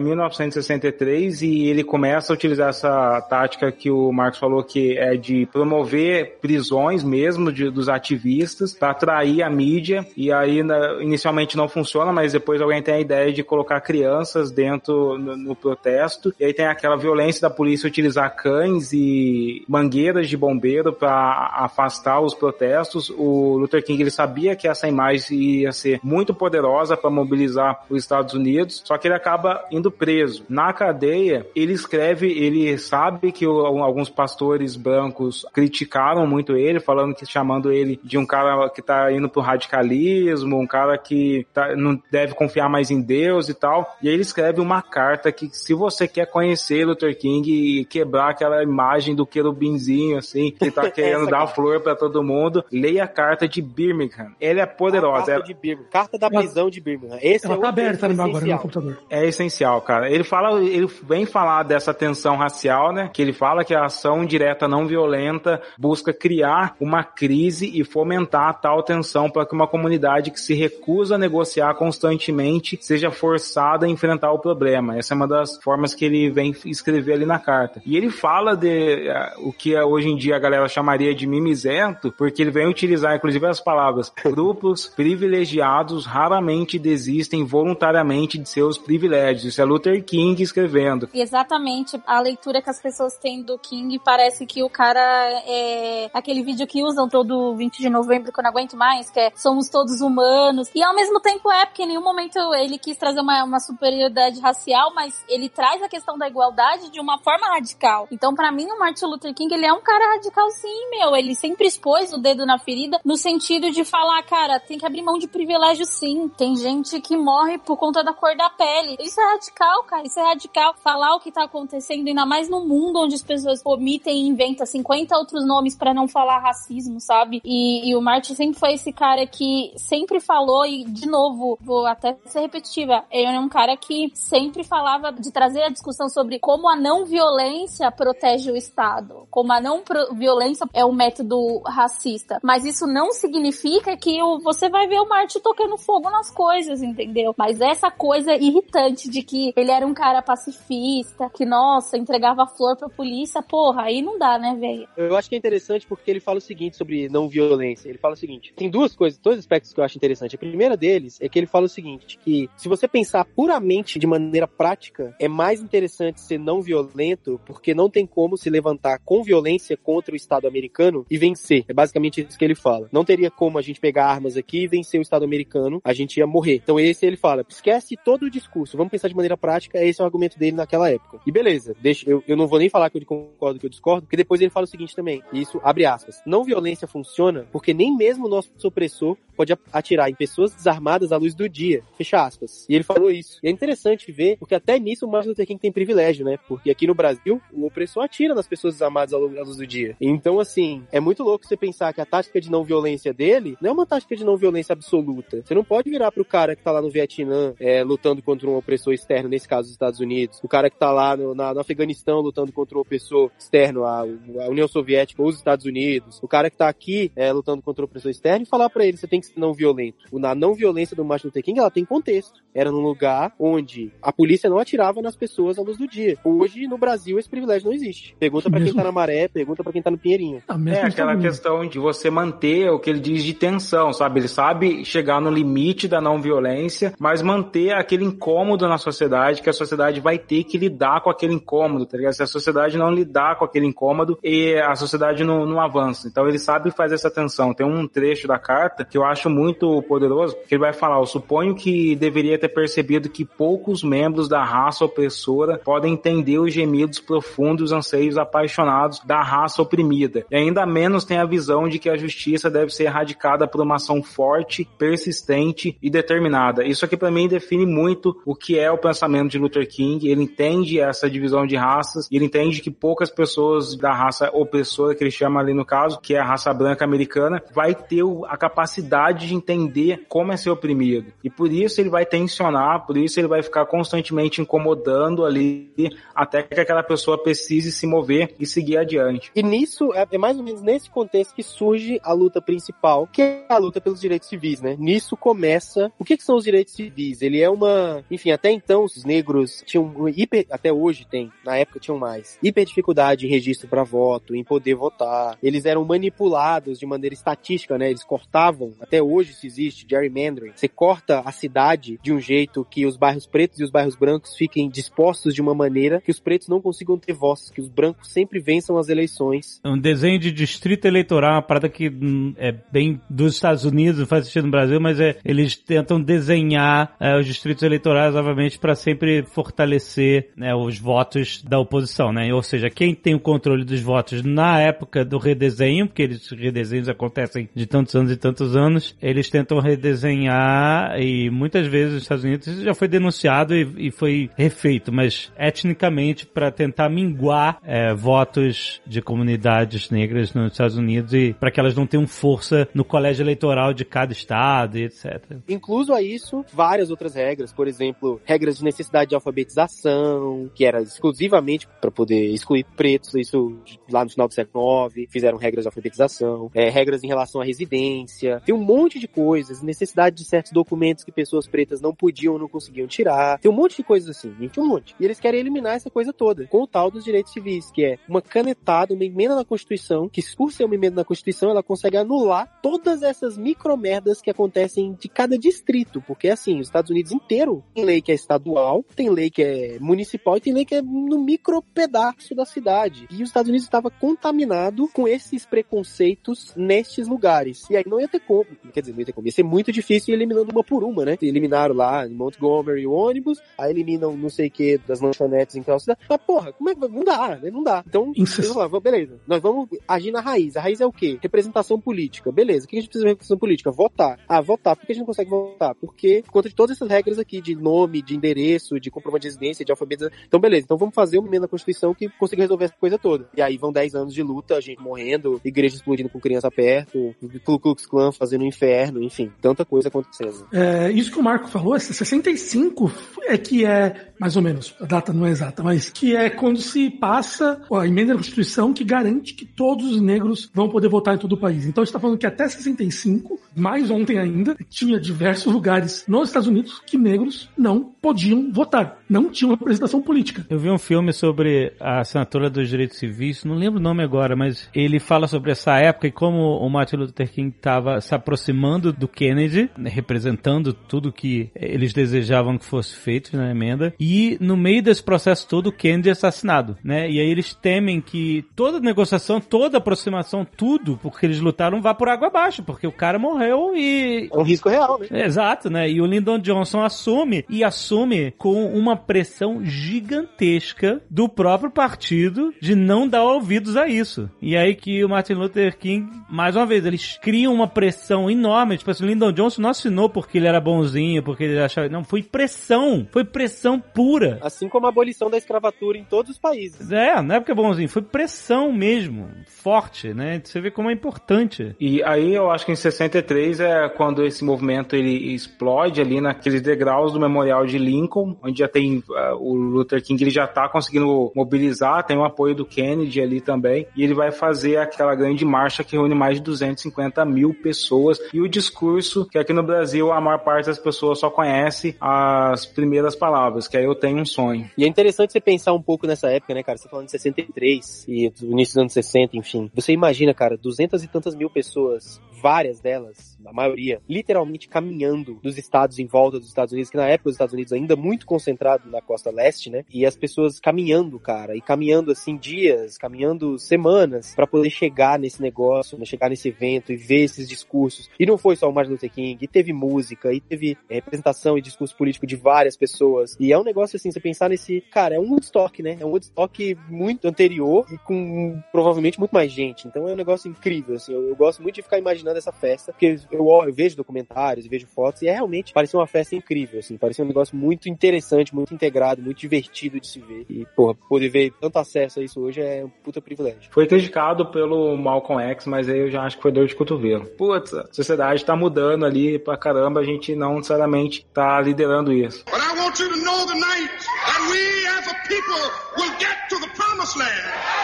1963 e ele começa a utilizar essa tática que o Marcos falou que é de promover prisões mesmo de- dos ativistas para atrair a mídia e aí na- inicialmente não funciona, mas depois alguém tem a ideia de colocar crianças dentro no, no protesto e aí tem aquela violência da polícia utilizar cães e mangueiras de bombeiro para afastar os protestos. O Luther King ele sabia que essa imagem ia ser muito poderosa para mobilizar os Estados Unidos, só que ele acaba indo preso. Na cadeia, ele escreve, ele sabe que alguns pastores brancos criticaram muito ele, falando que chamando ele de um cara que tá indo pro radicalismo, um cara que tá- não deve confiar mais em Deus e tal. E aí ele escreve uma carta que se você quer conhecer Luther King e quebrar aquela imagem do querubinzinho assim, que tá *laughs* querendo dar flor pra todo mundo, leia a carta de Birmingham. Ela é poderosa, Carta é, de Birmingham. Carta da Ela- prisão de Birmingham. Esse Ela é tá o aberta no meu agora no computador. é essencial, cara. Ele fala, ele vem falar dessa tensão racial, né? Que ele fala que a ação direta não violenta busca criar uma crise e fomentar tal tensão para que uma comunidade que se recusa a negociar constantemente seja forçada a enfrentar o problema. Essa é uma das formas que ele vem escrever ali na carta. E ele fala de o que hoje em dia a galera chamaria de mimizento, porque ele vem utilizar inclusive as palavras grupos privilegiados raramente desistem voluntariamente de seus privilégios. Isso é Luther King escrevendo. Exatamente. A leitura que as pessoas têm do King parece que o cara é aquele vídeo que usam todo 20 de novembro que eu não aguento mais, que é somos todos humanos. E ao mesmo tempo é, porque em nenhum momento ele quis trazer uma, uma superioridade racial, mas ele traz a questão da igualdade de uma forma radical. Então, pra mim, o Martin Luther King, ele é um cara radical sim, meu. Ele sempre expôs o dedo na ferida no sentido de falar, cara, tem que abrir mão de privilégio sim. Tem gente que morre por conta da cor da pele. Isso é radical, cara. Isso é radical. Falar o que tá acontecendo, ainda mais no mundo onde as pessoas omitem e inventam 50 outros nomes pra não falar racismo, sabe? E, e o Martin sempre foi esse cara que sempre falou, e de novo, vou até ser repetitiva, ele é um cara que sempre falava de trazer a discussão sobre como a não violência protege o Estado, como a não violência é um método racista. Mas isso não significa que você vai ver o Martin tocando fogo nas coisas, entendeu? Mas essa coisa irritante de que ele era um cara pacifista, que, nossa, entregava flor pra polícia, porra, aí não dá, né, velho? Eu acho que é interessante porque ele fala o seguinte sobre não violência. Ele fala o seguinte: tem duas coisas, dois aspectos que eu acho interessante. A primeira deles é que ele fala o seguinte: que se você pensar puramente de maneira prática, é mais interessante ser não violento porque não tem como se levantar levantar com violência contra o Estado americano e vencer. É basicamente isso que ele fala. Não teria como a gente pegar armas aqui e vencer o Estado americano, a gente ia morrer. Então esse ele fala, esquece todo o discurso, vamos pensar de maneira prática, esse é o argumento dele naquela época. E beleza, deixa, eu, eu não vou nem falar que eu concordo que eu discordo, porque depois ele fala o seguinte também, isso abre aspas, não violência funciona porque nem mesmo o nosso opressor pode atirar em pessoas desarmadas à luz do dia, fecha aspas. E ele falou isso. E é interessante ver, porque até nisso o Martin Luther King tem privilégio, né? Porque aqui no Brasil, o opressor atira nas pessoas desarmadas à luz do dia. Então, assim, é muito louco você pensar que a tática de não violência dele não é uma tática de não violência absoluta. Você não pode virar pro cara que tá lá no Vietnã é, lutando contra um opressor externo, nesse caso os Estados Unidos, o cara que tá lá no, na, no Afeganistão lutando contra um opressor externo, a, a, União Soviética ou os Estados Unidos, o cara que tá aqui é, lutando contra um opressor externo e falar para ele, você tem que ser não violento. A não violência do Martin Luther King, ela tem contexto. Era num lugar onde a polícia não atirava nas pessoas à luz do dia. Hoje, no Brasil, esse privilégio não existe. Pergunta para quem tá na maré, pergunta para quem tá no Pinheirinho. Ah, é aquela questão de você manter o que ele diz de tensão, sabe? Ele sabe chegar no limite da não violência, mas manter aquele incômodo na sociedade, que a sociedade vai ter que lidar com aquele incômodo, tá ligado? Se a sociedade não lidar com aquele incômodo, e a sociedade não, não avança. Então ele sabe fazer essa tensão. Tem um trecho da carta que eu acho muito poderoso, que ele vai falar, eu suponho que deveria ter percebido que poucos membros da raça opressora podem entender os gemidos profundos, anseios apaixonados da raça oprimida. E ainda menos tem a visão de que a justiça deve ser erradicada por uma ação forte, persistente e determinada. Isso aqui para mim define muito o que é o pensamento de Luther King. Ele entende essa divisão de raças, ele entende que poucas pessoas da raça opressora, que ele chama ali no caso, que é a raça branca americana, vai ter a capacidade de entender como é ser oprimido. E por isso ele vai tensionar, por isso ele vai ficar constantemente incomodando ali até que aquela pessoa precise se mover e seguir adiante. E nisso, é, é mais ou menos nesse contexto que surge a luta principal, que é a luta pelos direitos civis, né? Nisso começa. O que, que são os direitos civis? Ele é uma. Enfim, até então os negros tinham hiper. Até hoje tem, na época tinham mais. Hiper dificuldade em registro para voto, em poder votar. Eles eram manipulados de maneira estatística, né? Eles cortavam, até hoje isso existe, gerrymandering. Você corta a cidade de um jeito que os bairros pretos e os bairros brancos fiquem dispostos de uma maneira que os pretos não consigam ter voz, que os brancos sempre vençam as eleições. Um desenho de distrito eleitoral, uma parada que hum, é bem dos Estados Unidos, não faz sentido no Brasil, mas é, eles tentam desenhar é, os distritos eleitorais, obviamente, para sempre fortalecer né, os votos da oposição, né? Ou seja, quem tem o controle dos votos na época do redesenho, porque eles redesenhos acontecem de tantos anos e tantos anos, eles tentam redesenhar e muitas vezes Estados Unidos já foi denunciado e, e foi refeito, mas etnicamente para tentar minguar é, votos de comunidades negras nos Estados Unidos e para que elas não tenham força no colégio eleitoral de cada estado e etc. Incluso a isso, várias outras regras, por exemplo, regras de necessidade de alfabetização, que era exclusivamente para poder excluir pretos, isso lá no final do século IX, fizeram regras de alfabetização, é, regras em relação à residência, tem um monte de coisas, necessidade de certos documentos que pessoas pretas não podiam não conseguiam tirar, tem um monte de coisas assim, gente, um monte. E eles querem eliminar essa coisa toda, com o tal dos direitos civis, que é uma canetada, uma emenda na Constituição, que por ser uma emenda na Constituição, ela consegue anular todas essas micromerdas que acontecem de cada distrito, porque assim, os Estados Unidos inteiro tem lei que é estadual, tem lei que é municipal e tem lei que é no micro pedaço da cidade. E os Estados Unidos estava contaminado com esses preconceitos nestes lugares. E aí não ia ter como, quer dizer, não ia ter como, ia ser muito difícil ir eliminando uma por uma, né? Eliminaram lá em Montgomery o ônibus, aí eliminam não sei o que das lanchonetes em tal cidade. Mas porra, como é que? Não dá, né? Não dá. Então, falaram, beleza, nós vamos agir na raiz. A raiz é o quê? Representação política. Beleza, o que a gente precisa de representação política? Votar. Ah, votar. Por que a gente não consegue votar? Porque, por conta de todas essas regras aqui, de nome, de endereço, de comprovante de residência, de alfabetização. Então, beleza, então vamos fazer uma emenda na Constituição que consiga resolver essa coisa toda. E aí vão 10 anos de luta, a gente morrendo, igreja explodindo com criança perto, Ku Klux Klan fazendo um inferno, enfim, tanta coisa acontecendo. É, isso que o Marco falou, 65 é que é, mais ou menos, a data não é exata, mas que é quando se passa a emenda da Constituição que garante que todos os negros vão poder votar em todo o país. Então está falando que até 65, mais ontem ainda, tinha diversos lugares nos Estados Unidos que negros não podiam votar. não tinha uma apresentação política. Eu vi um filme sobre a assinatura dos direitos civis, não lembro o nome agora, mas ele fala sobre essa época e como o Martin Luther King estava se aproximando do Kennedy, representando tudo que eles desejavam que fosse feito na emenda, e no meio desse processo todo o Kennedy é assassinado, né? E aí eles temem que toda negociação, toda aproximação, tudo, porque eles lutaram, vá por água abaixo, porque o cara morreu e É um risco real, né? Exato, né? E o Lyndon Johnson assume e assume com uma pressão gigantesca do próprio partido de não dar ouvidos a isso. E aí que o Martin Luther King, mais uma vez, eles criam uma pressão enorme. Tipo assim, o Lyndon Johnson não assinou porque ele era bonzinho, porque ele achava. Não, foi pressão. Foi pressão pura. Assim como a abolição da escravatura em todos os países. É, não é porque é bonzinho, foi pressão mesmo. Forte, né? Você vê como é importante. E aí eu acho que em 63 é quando esse movimento ele explode ali naqueles degraus do Memorial de Lincoln, onde já tem uh, o Luther King, ele já tá conseguindo mobilizar, tem o apoio do Kennedy ali também, e ele vai fazer aquela grande marcha que reúne mais de 250 mil pessoas, e o discurso, que aqui no Brasil a maior parte das pessoas só conhece as primeiras palavras, que é eu tenho um sonho. E é interessante você pensar um pouco nessa época, né, cara? Você tá falando de 63 e do início dos anos 60, enfim. Você imagina, cara, duzentas e tantas mil pessoas, várias delas, a maioria, literalmente caminhando dos estados em volta dos Estados Unidos, que na época os Estados Unidos ainda muito concentrado na costa leste, né? E as pessoas caminhando, cara, e caminhando assim dias, caminhando semanas para poder chegar nesse negócio, né? chegar nesse evento e ver esses discursos. E não foi só o Martin Luther King, e teve música, e teve é, representação e discurso político de várias pessoas. E é um negócio assim, você pensar nesse, cara, é um Woodstock, né? É um Woodstock muito anterior e com provavelmente muito mais gente. Então é um negócio incrível, assim. Eu, eu gosto muito de ficar imaginando essa festa, porque eu vejo documentários, vejo fotos e é realmente parecia uma festa incrível, assim. Parecia um negócio muito interessante, muito integrado, muito divertido de se ver. E, porra, poder ver tanto acesso a isso hoje é um puta privilégio. Foi criticado pelo Malcolm X, mas aí eu já acho que foi dor de cotovelo. Putz, a sociedade tá mudando ali pra caramba, a gente não necessariamente tá liderando isso. But I want you to know tonight that we as a people will get to the promised land.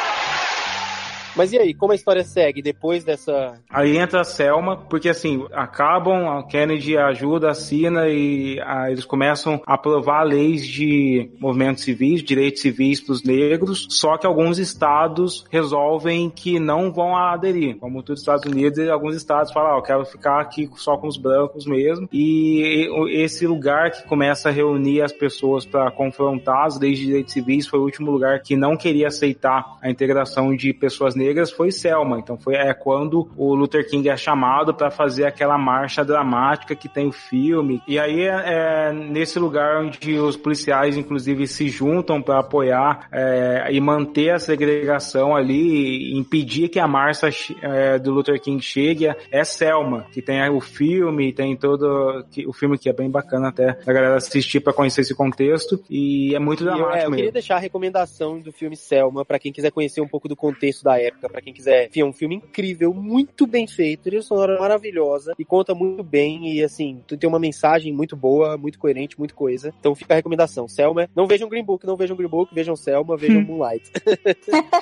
Mas e aí, como a história segue depois dessa. Aí entra a Selma, porque assim, acabam, a Kennedy ajuda, assina e eles começam a aprovar leis de movimentos civis, direitos civis para os negros, só que alguns estados resolvem que não vão aderir. Como todos os Estados Unidos, alguns estados falam, ah, eu quero ficar aqui só com os brancos mesmo. E esse lugar que começa a reunir as pessoas para confrontar as leis de direitos civis foi o último lugar que não queria aceitar a integração de pessoas negras foi Selma. Então foi é quando o Luther King é chamado para fazer aquela marcha dramática que tem o filme. E aí é, é nesse lugar onde os policiais inclusive se juntam para apoiar é, e manter a segregação ali, impedir que a marcha é, do Luther King chegue é Selma, que tem o filme, tem todo que, o filme que é bem bacana até a galera assistir para conhecer esse contexto e é muito E eu, dramático é, eu mesmo. queria deixar a recomendação do filme Selma pra quem quiser conhecer um pouco do contexto da época, pra quem quiser. Enfim, é um filme incrível, muito bem feito, trilha sonora maravilhosa e conta muito bem e assim, tu tem uma mensagem muito boa, muito coerente, muito coisa. Então fica a recomendação. Selma, não vejam Green Book, não vejam Green Book, vejam Selma, vejam Hum. Moonlight.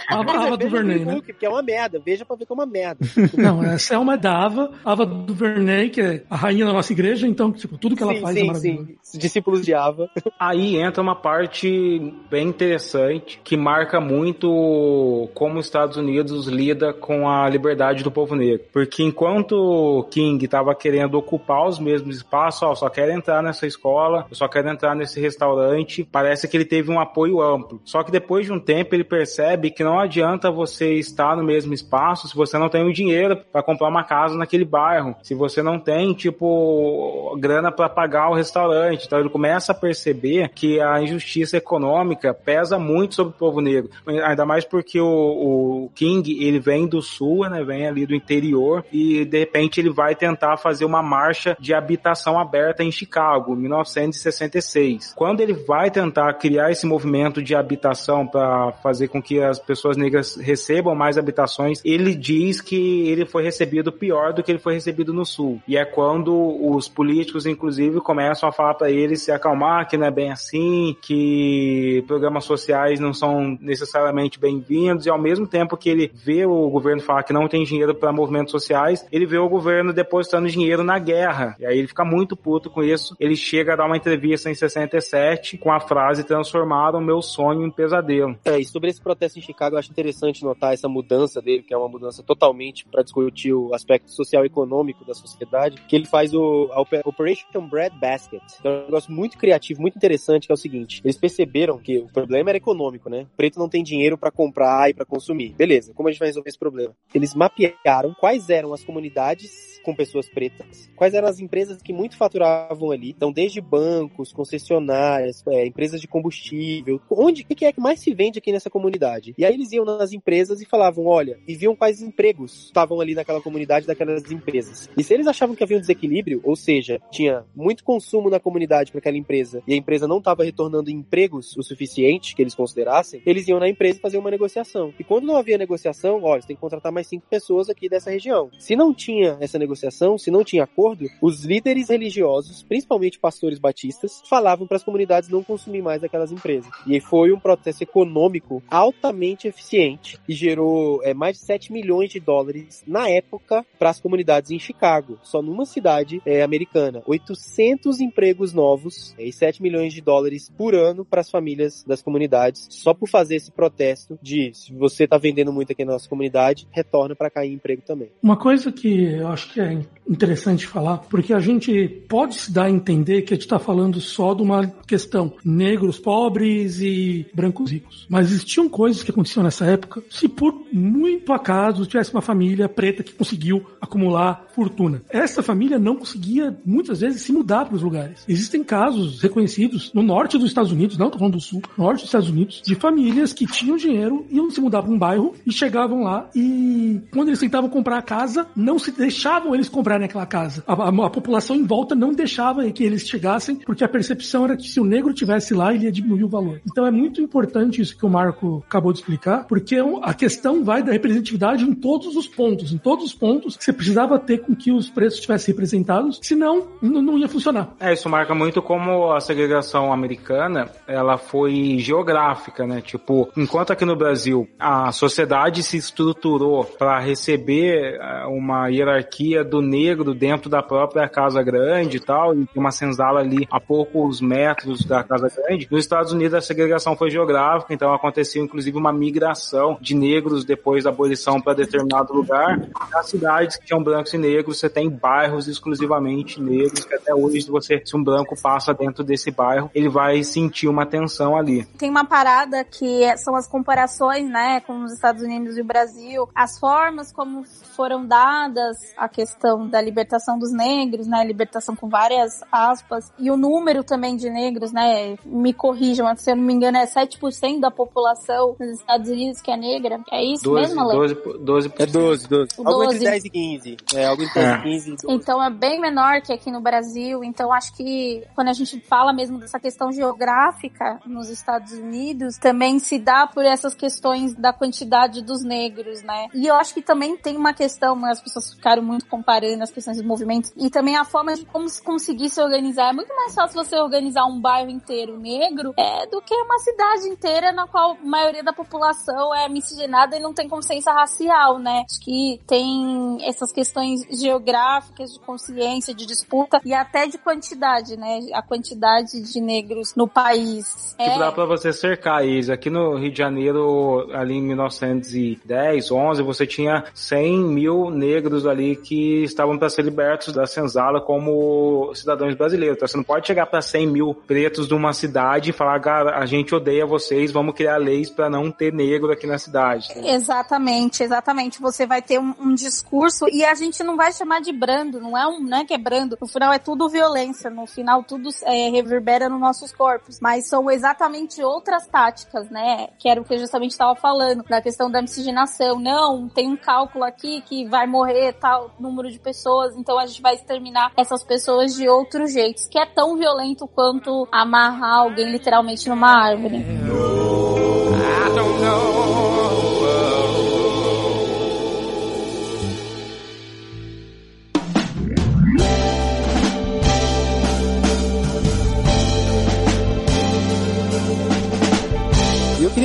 A *laughs* Ava DuVernay, Green né? Book, porque é uma merda, veja pra ver que é uma merda. Não, a Selma é da Ava, Ava DuVernay, que é a rainha da nossa igreja, então, tipo, tudo que ela sim, faz é sim, maravilhoso. sim. Discípulos de Ava. Aí entra uma parte bem interessante que marca muito como os Estados Unidos lida com a liberdade do povo negro. Porque enquanto King estava querendo ocupar os mesmos espaços, ó, só quero entrar nessa escola, só quero entrar nesse restaurante, parece que ele teve um apoio amplo. Só que depois de um tempo ele percebe que não adianta você estar no mesmo espaço se você não tem o dinheiro para comprar uma casa naquele bairro, se você não tem, tipo, grana para pagar o restaurante. Então ele começa a perceber que a injustiça econômica pesa muito sobre o povo negro. Ainda mais porque o, o King, ele vem do sul, né, vem ali do interior e de repente ele vai tentar fazer uma marcha de habitação aberta em Chicago, em 1966. Quando ele vai tentar criar esse movimento de habitação para fazer com que as pessoas negras recebam mais habitações, ele diz que ele foi recebido pior do que ele foi recebido no sul. E é quando os políticos, inclusive, começam a falar para ele se acalmar, que não é bem assim, que programas sociais não são necessariamente bem-vindos, e ao mesmo tempo que ele ele vê o governo falar que não tem dinheiro para movimentos sociais, ele vê o governo depositando dinheiro na guerra. E aí ele fica muito puto com isso. Ele chega a dar uma entrevista em 67 com a frase transformaram meu sonho em pesadelo. É, e sobre esse protesto em Chicago, eu acho interessante notar essa mudança dele, que é uma mudança totalmente para discutir o aspecto social e econômico da sociedade, que ele faz o Operation Bread Basket. Então, é um negócio muito criativo, muito interessante, que é o seguinte, eles perceberam que o problema era econômico, né? O preto não tem dinheiro para comprar e para consumir. Beleza, como a gente vai resolver esse problema? Eles mapearam quais eram as comunidades com pessoas pretas, quais eram as empresas que muito faturavam ali. Então, desde bancos, concessionárias, é, empresas de combustível, onde, o que é que mais se vende aqui nessa comunidade? E aí eles iam nas empresas e falavam, olha, e viam quais empregos estavam ali naquela comunidade daquelas empresas. E se eles achavam que havia um desequilíbrio, ou seja, tinha muito consumo na comunidade para aquela empresa e a empresa não estava retornando empregos o suficiente que eles considerassem, eles iam na empresa fazer uma negociação. E quando não havia negociação, olha, você tem que contratar mais cinco pessoas aqui dessa região. Se não tinha essa negociação, negociação, se não tinha acordo, os líderes religiosos, principalmente pastores batistas, falavam para as comunidades não consumir mais daquelas empresas. E foi um processo econômico altamente eficiente e gerou é, mais de 7 milhões de dólares na época para as comunidades em Chicago, só numa cidade é, americana. 800 empregos novos é, e 7 milhões de dólares por ano para as famílias das comunidades, só por fazer esse protesto de se você está vendendo muito aqui na nossa comunidade, retorna para em emprego também. Uma coisa que eu acho que é interessante falar, porque a gente pode se dar a entender que a gente está falando só de uma questão negros pobres e brancos ricos. Mas existiam coisas que aconteciam nessa época. Se por muito acaso tivesse uma família preta que conseguiu acumular fortuna, essa família não conseguia muitas vezes se mudar para os lugares. Existem casos reconhecidos no norte dos Estados Unidos, não estou falando do sul, no norte dos Estados Unidos, de famílias que tinham dinheiro, iam se mudar para um bairro e chegavam lá e quando eles tentavam comprar a casa, não se deixavam deixavam eles comprarem aquela casa. A, a, a, população em volta não deixava que eles chegassem, porque a percepção era que se o negro tivesse lá, ele ia diminuir o valor. Então é muito importante isso que o Marco acabou de explicar, porque é a questão vai da representatividade em todos os pontos. Em todos os pontos você precisava ter com que os preços estivessem representados, senão não, não ia funcionar. É, isso marca muito como a segregação americana, ela foi geográfica, né? Tipo, enquanto aqui no Brasil a sociedade se estruturou para receber eh, uma hierarquia do negro dentro da própria Casa Grande e tal, e tem uma senzala ali a poucos metros da Casa Grande. Nos Estados Unidos a segregação foi geográfica, então aconteceu inclusive uma migração de negros depois da abolição para determinado lugar. Nas cidades que tinham brancos e negros, você tem bairros exclusivamente negros, que até hoje você se um branco passa dentro desse bairro, ele vai sentir uma tensão ali. Tem uma parada que são as comparações, né, com os Estados Unidos e o Brasil, as formas como foram dadas a questão questão da libertação dos negros, né? Libertação com várias aspas. E o número também de negros, né? Me corrijam, se eu não me engano, é 7% da população nos Estados Unidos que é negra. É isso 12, mesmo, Ale? 12, 12, é 12, 12. Algo entre 10 e 15. É, algo entre 10 é. e 15. 12. Então é bem menor que aqui no Brasil. Então acho que quando a gente fala mesmo dessa questão geográfica nos Estados Unidos, também se dá por essas questões da quantidade dos negros, né? E eu acho que também tem uma questão, as pessoas ficaram muito comparando as questões dos movimentos e também a forma de como se conseguir se organizar. É muito mais fácil você organizar um bairro inteiro negro é, do que uma cidade inteira na qual a maioria da população é miscigenada e não tem consciência racial, né? Acho que tem essas questões geográficas, de consciência, de disputa e até de quantidade, né? A quantidade de negros no país. Tipo, é... dá pra você cercar eles. Aqui no Rio de Janeiro, ali em 1910, 11, você tinha 100 mil negros ali que estavam para ser libertos da senzala como cidadãos brasileiros. Então você não pode chegar para 100 mil pretos de uma cidade e falar, cara, a gente odeia vocês, vamos criar leis para não ter negro aqui na cidade. Exatamente, exatamente. Você vai ter um, um, discurso e a gente não vai chamar de brando, não é um, não é que é brando. No final é tudo violência, no final tudo é, reverbera nos nossos corpos. Mas são exatamente outras táticas, né? Que era o que eu justamente estava falando, da questão da miscigenação. Não, tem um cálculo aqui que vai morrer tal número de pessoas, então a gente vai exterminar essas pessoas de outros jeitos, que é tão violento quanto amarrar alguém literalmente numa árvore.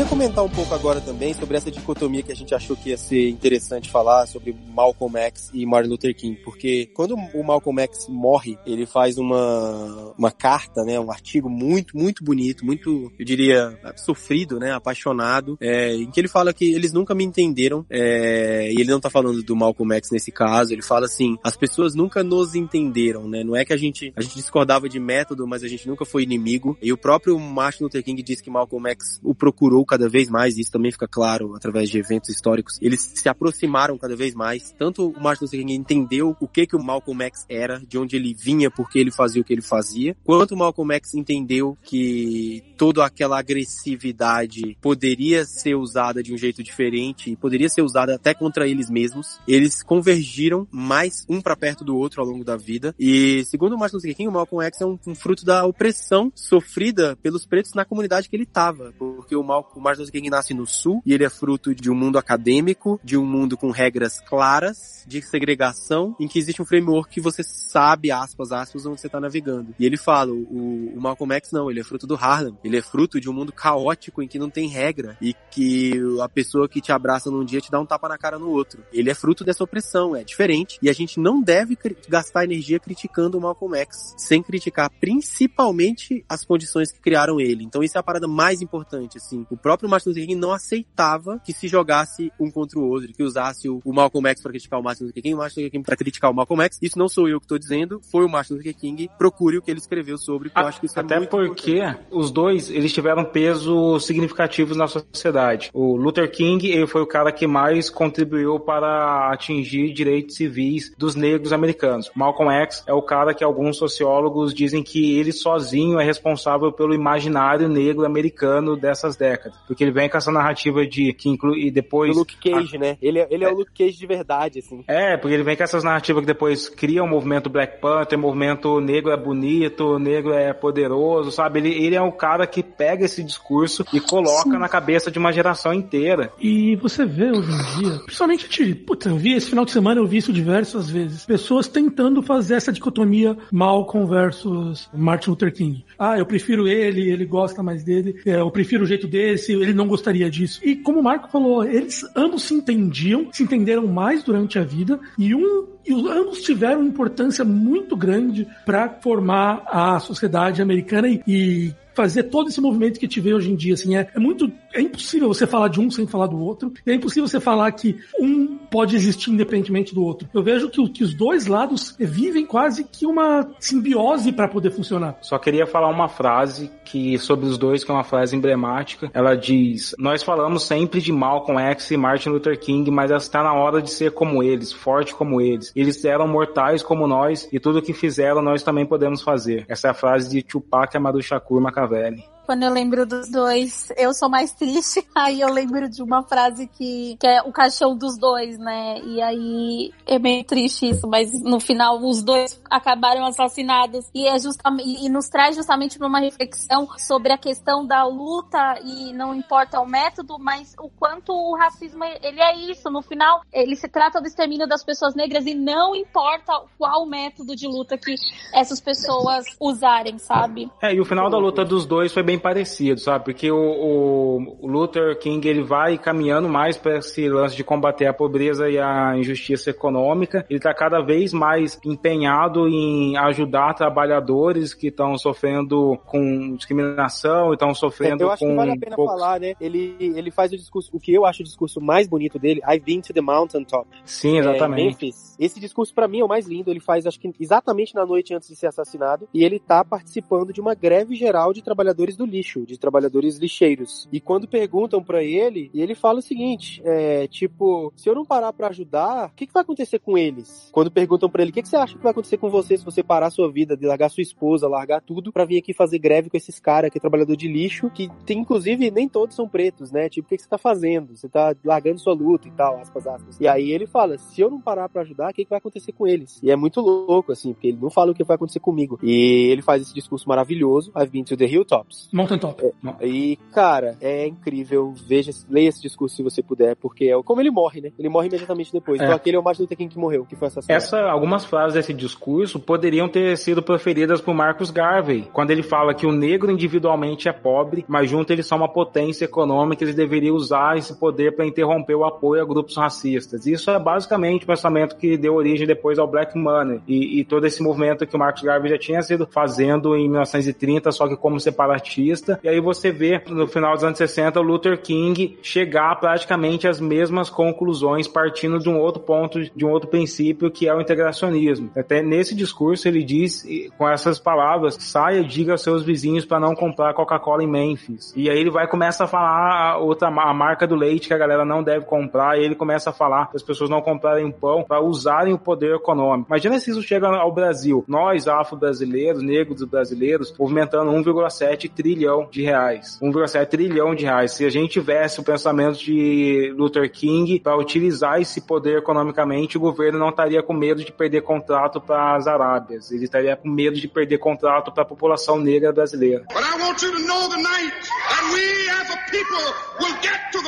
Comentar um pouco agora também sobre essa dicotomia que a gente achou que ia ser interessante falar sobre Malcolm X e Martin Luther King, porque quando o Malcolm X morre, ele faz uma, uma carta, né, um artigo muito, muito bonito, muito, eu diria, sofrido, né, apaixonado, é, em que ele fala que eles nunca me entenderam, é, e ele não tá falando do Malcolm X nesse caso, ele fala assim, as pessoas nunca nos entenderam, né, não é que a gente, a gente discordava de método, mas a gente nunca foi inimigo, e o próprio Martin Luther King diz que Malcolm X o procurou cada vez mais, e isso também fica claro através de eventos históricos, eles se aproximaram cada vez mais, tanto o Martin Luther King entendeu o que que o Malcolm X era, de onde ele vinha, porque ele fazia o que ele fazia, quanto o Malcolm X entendeu que toda aquela agressividade poderia ser usada de um jeito diferente e poderia ser usada até contra eles mesmos. Eles convergiram mais um para perto do outro ao longo da vida. E segundo o Martin Luther King, o Malcolm X é um, um fruto da opressão sofrida pelos pretos na comunidade que ele estava, porque o, Mal, o Martin Luther King nasce no sul e ele é fruto de um mundo acadêmico, de um mundo com regras claras de segregação, em que existe um framework que você sabe, aspas, aspas, onde você está navegando. E ele fala, o, o Malcolm X não, ele é fruto do Harlem, ele é fruto de um mundo caótico em que não tem regra e que a pessoa que te abraça num dia te dá um tapa na cara no outro. Ele é fruto dessa opressão, é diferente. E a gente não deve gastar energia criticando o Malcolm X, sem criticar principalmente as condições que criaram ele. Então isso é a parada mais importante, assim. O próprio Martin Luther King não aceitava que se jogasse um contra o outro, que usasse o, Malcolm X para criticar o Martin Luther King, o Martin Luther King para criticar o Malcolm X. Isso não sou eu que estou dizendo, foi o Martin Luther King. Procure o que ele escreveu sobre, que eu acho que isso é Até porque importante. os dois, eles tiveram peso significativos na sociedade. O Luther King, ele foi o cara que mais contribuiu para atingir direitos civis dos negros americanos. Malcolm X é o cara que alguns sociólogos dizem que ele sozinho é responsável pelo imaginário negro americano dessas décadas. Porque ele vem com essa narrativa de que inclui e depois O Luke Cage, né? Ele, é- ele é o Luke Cage de verdade, assim. é, porque ele vem com essas narrativas que depois cria o movimento Black Panther, o movimento negro é bonito, negro é poderoso, sabe? Ele, ele é o cara que pega esse discurso e coloca na cabeça de uma geração inteira. E você vê hoje em dia, principalmente, de, puta, eu vi esse final de semana, eu vi isso diversas vezes, pessoas tentando fazer essa dicotomia Malcolm versus Martin Luther King. Ah, eu prefiro ele, ele gosta mais dele, é, eu prefiro o jeito desse, ele não gostaria disso. E como o Marco falou, eles ambos se entendiam, se entenderam mais durante a vida, e um e os ambos tiveram importância muito grande para formar a sociedade americana e, e fazer todo esse movimento que a gente vê hoje em dia, assim, é, é muito, é impossível você falar de um sem falar do outro, e é impossível você falar que um pode existir independentemente do outro. Eu vejo que, que os dois lados vivem quase que uma simbiose para poder funcionar. Só queria falar uma frase que sobre os dois, que é uma frase emblemática. Ela diz: Nós falamos sempre de Malcolm X e Martin Luther King, mas está na hora de ser como eles, forte como eles. Eles eram mortais como nós e tudo o que fizeram nós também podemos fazer. Essa é a frase de Tupac Amaru Shakur Machiavelli. Quando eu lembro dos dois, eu sou mais triste. *laughs* Aí eu lembro de uma frase que, que é o caixão dos dois, né? E aí é meio triste isso, mas no final os dois acabaram assassinados. E é justamente e nos traz justamente para uma reflexão sobre a questão da luta e não importa o método, mas o quanto o racismo ele é isso. No final, ele se trata do extermínio das pessoas negras e não importa qual método de luta que essas pessoas usarem, sabe? É, e o final da luta dos dois foi bem parecido, sabe? Porque o, o- o Luther King ele vai caminhando mais para esse lance de combater a pobreza e a injustiça econômica. Ele tá cada vez mais empenhado em ajudar trabalhadores que estão sofrendo com discriminação, estão sofrendo Eu acho com que vale a pena poucos- falar, né? Ele, ele faz o discurso, o que eu acho o discurso mais bonito dele, I've been to the mountaintop. Sim, É, exatamente. Memphis. Esse discurso pra mim é o mais lindo. Ele faz, acho que exatamente na noite antes de ser assassinado, e ele tá participando de uma greve geral de trabalhadores do lixo, de trabalhadores lixeiros. E quando perguntam pra ele, ele fala o seguinte, é, tipo, se eu não parar pra ajudar, o que, que vai acontecer com eles? Quando perguntam pra ele, o que, que você acha que vai acontecer com você se você parar sua vida, de largar sua esposa, largar tudo pra vir aqui fazer greve com esses caras que é trabalhador de lixo, que tem, inclusive, nem todos são pretos, né? Tipo, o que, que você tá fazendo? Você tá largando sua luta e tal, aspas, aspas. E aí ele fala, se eu não parar pra ajudar, o que, que vai acontecer com eles? E é muito louco, assim, porque ele não fala o que vai acontecer comigo. E ele faz esse discurso maravilhoso, I've been to the hilltops. Mountain Top. E, cara, é incrível. Veja, leia esse discurso se você puder, porque é como ele morre, né? Ele morre imediatamente depois. É. Então aquele é o Martin Luther King que morreu, que foi assassinado. Essa, algumas frases desse discurso poderiam ter sido proferidas por Marcus Garvey, quando ele fala que o negro individualmente é pobre, mas junto eles são uma potência econômica, eles deveriam usar esse poder para interromper o apoio a grupos racistas. Isso é basicamente o pensamento que deu origem depois ao Black Money e, e todo esse movimento que o Marcus Garvey já tinha sido fazendo em 1930, só que como separatista. E aí você vê no final dos anos 60 o Luther King chegar praticamente às mesmas conclusões, partindo de um outro ponto, de um outro princípio que é o integracionismo. Até nesse discurso ele diz com essas palavras: saia diga aos seus vizinhos para não comprar Coca-Cola em Memphis. E aí ele vai começa a falar a outra a marca do leite que a galera não deve comprar, e ele começa a falar para as pessoas não comprarem pão para usarem o poder econômico. Imagina se isso chega ao Brasil, nós afro-brasileiros, negros brasileiros, movimentando 1,7 trilhão de reais. 1,7 trilhão de reais. Se a gente tivesse o pensamento de Luther King para utilizar esse poder economicamente, o governo não estaria com medo de perder contrato para as Arábias. Ele estaria com medo de perder contrato para a população negra brasileira. But I want you to know tonight that we as a people will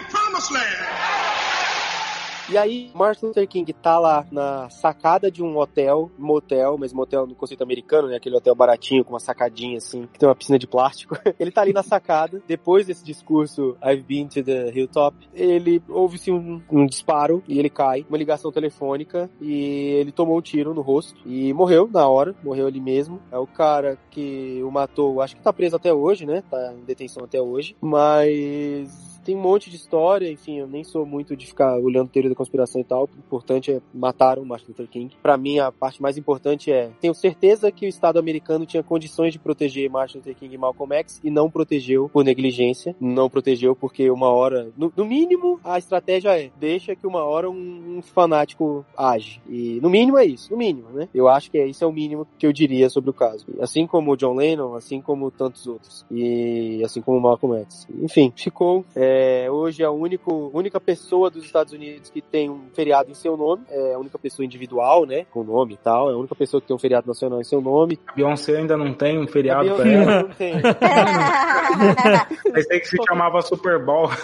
promised land. E aí, Martin Luther King tá lá na sacada de um hotel, motel, mas motel no conceito americano, né? Aquele hotel baratinho com uma sacadinha assim, que tem uma piscina de plástico. *laughs* ele tá ali na sacada, depois desse discurso I've been to the hilltop, ele ouve-se um, um disparo e ele cai, uma ligação telefônica e ele tomou um tiro no rosto e morreu na hora, morreu ali mesmo. É o cara que o matou, acho que tá preso até hoje, né? Tá em detenção até hoje, mas tem um monte de história, enfim, eu nem sou muito de ficar olhando teoria da conspiração e tal. O importante é mataram o Martin Luther King. Para mim, a parte mais importante é: tenho certeza que o Estado americano tinha condições de proteger Martin Luther King e Malcolm X e não protegeu por negligência. Não protegeu porque uma hora, no, no mínimo, a estratégia é: deixa que uma hora um, um, fanático age. E no mínimo é isso, no mínimo, né? Eu acho que é, isso é o mínimo que eu diria sobre o caso. Assim como o John Lennon, assim como tantos outros. E assim como o Malcolm X. Enfim, ficou. É, é, hoje é a único, única pessoa dos Estados Unidos que tem um feriado em seu nome, é a única pessoa individual, né, com nome e tal, é a única pessoa que tem um feriado nacional em seu nome. A Beyoncé ainda não tem um feriado pra ela. não tem. *laughs* Pensei que se chamava Super Bowl. *laughs*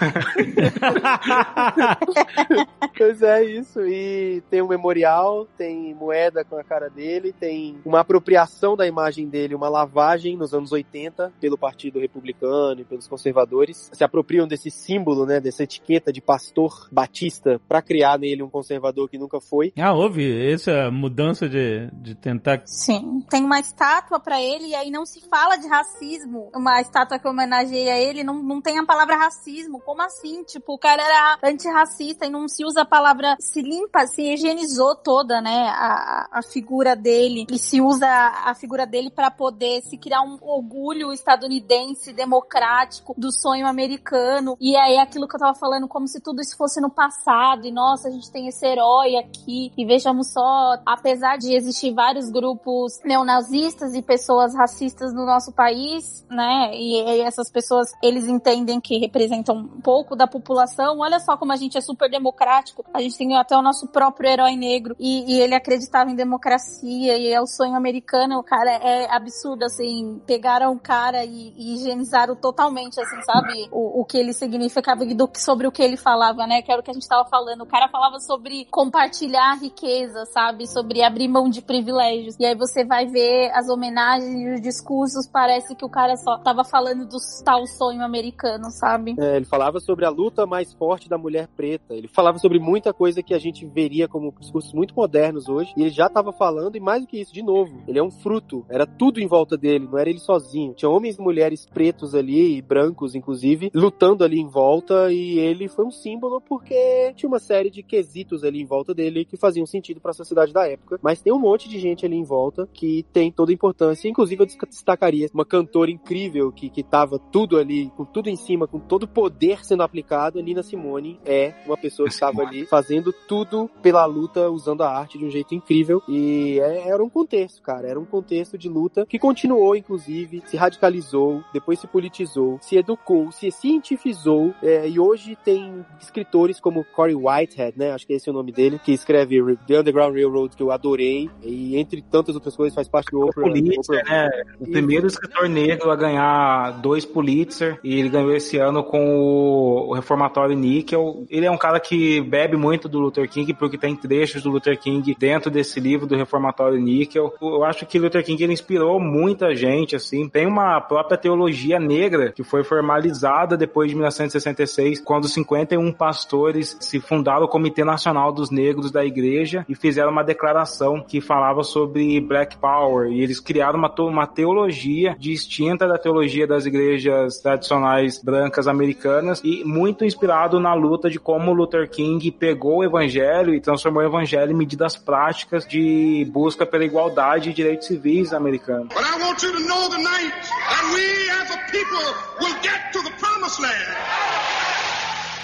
Pois é, isso. E tem um memorial, tem moeda com a cara dele, tem uma apropriação da imagem dele, uma lavagem nos anos 80 pelo Partido Republicano e pelos conservadores. Se apropriam desse símbolo, né, dessa etiqueta de pastor batista para criar nele um conservador que nunca foi. Ah, houve essa mudança de, de tentar. Sim. Tem uma estátua pra ele e aí não se fala de racismo. Uma estátua que homenageia ele não, não tem a palavra racismo. Como assim? Tipo, o cara era antirracista e não se usa a palavra. Se limpa, se higienizou toda, né? A, a figura dele. E se usa a figura dele para poder se criar um orgulho estadunidense, democrático, do sonho americano. E aí aquilo que eu tava falando, como se tudo isso fosse no passado. E nossa, a gente tem esse herói aqui. E vejamos só, apesar de existir vários grupos neonazistas e pessoas racistas no nosso país, né? E, e essas pessoas, eles entendem que representam um pouco da população. Olha só como a gente é super democrático. A gente tem até o nosso próprio herói negro. E, e ele acreditava em democracia e é o sonho americano. Cara, é absurdo, assim. Pegaram o cara e, e higienizaram totalmente, assim, sabe? O, o que ele significava do, sobre o que ele falava, né? Que era o que a gente tava falando. O cara falava sobre compartilhar riqueza, sabe? Sobre abrir mão de privilégios. E aí você vai ver as homenagens e os discursos, parece que o cara só tava falando do tal sonho americano, sabe? É, ele falava sobre a luta mais forte da mulher preta. Ele falava sobre muita coisa que a gente veria como discursos muito modernos hoje. E ele já estava falando, e mais do que isso, de novo, ele é um fruto. Era tudo em volta dele, não era ele sozinho. Tinha homens e mulheres pretos ali, e brancos, inclusive, lutando ali em volta. E ele foi um símbolo porque tinha uma série de quesitos ali em volta dele que faziam sentido para a sociedade da época. Mas tem um monte de gente ali em volta que tem toda a importância. Inclusive, eu destacaria uma cantora incrível que, que tava tudo ali, com tudo em cima, com todo o poder sendo aplicado. Nina Simone é uma pessoa que estava ali fazendo tudo pela luta, usando a arte de um jeito incrível. E é- era um contexto, cara. Era um contexto de luta que continuou, inclusive, se radicalizou, depois se politizou, se educou, se cientificizou é, e hoje tem escritores como Corey Whitehead, né? Acho que esse é o nome dele, que escreve The Underground Railroad, que eu adorei, e entre tantas outras coisas faz parte do Oprah. Pulitzer, né? O primeiro escritor negro a ganhar dois Pulitzer e ele ganhou esse ano com o, o Reformatório Níquel. Ele é um cara que bebe muito do Luther King porque tem trechos do Luther King dentro desse livro do Reformatório Níquel. Eu acho que Luther King ele inspirou muita gente, assim. Tem uma própria teologia negra que foi formalizada depois de 1966, quando 51 pastores se fundaram o Comitê Nacional dos Negros da Igreja e fizeram uma declaração que falava sobre Black Power. E eles criaram uma, uma teologia distinta da teologia das igrejas tradicionais brancas americanas e muito inspirado na luta de como Luther King pegou o evangelho e transformou o evangelho em medidas práticas de busca pela igualdade e direitos civis americanos. But I want you to know tonight that we as a people will get to the promised land.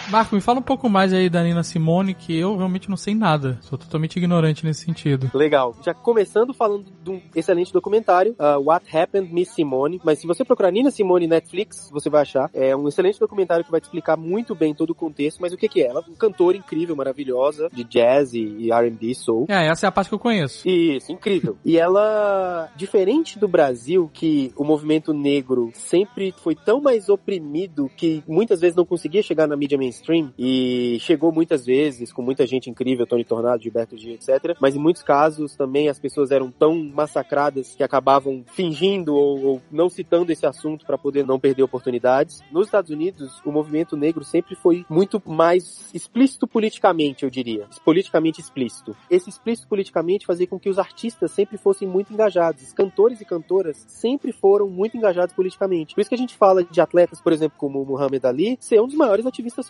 Marco, me fala um pouco mais aí da Nina Simone, que eu realmente não sei nada. Sou totalmente ignorante nesse sentido. Legal. Já começando falando de um excelente documentário, uh, What Happened Miss Simone. Mas se você procurar Nina Simone Netflix, você vai achar. É um excelente documentário que vai te explicar muito bem todo o contexto. Mas o que, que é? Ela é uma cantora incrível, maravilhosa, de jazz e e R&B, soul. É, essa é a parte que eu conheço. Isso, incrível. E ela, diferente do Brasil, que o movimento negro sempre foi tão mais oprimido que muitas vezes não conseguia chegar na mídia mainstream e chegou muitas vezes com muita gente incrível, Tony Tornado, Gilberto Gil, etc. Mas em muitos casos também as pessoas eram tão massacradas que acabavam fingindo ou, ou não citando esse assunto para poder não perder oportunidades. Nos Estados Unidos, o movimento negro sempre foi muito mais explícito politicamente, eu diria. Politicamente explícito. Esse explícito politicamente fazia com que os artistas sempre fossem muito engajados. Os cantores e cantoras sempre foram muito engajados politicamente. Por isso que a gente fala de atletas, por exemplo, como Muhammad Ali, ser um dos maiores ativistas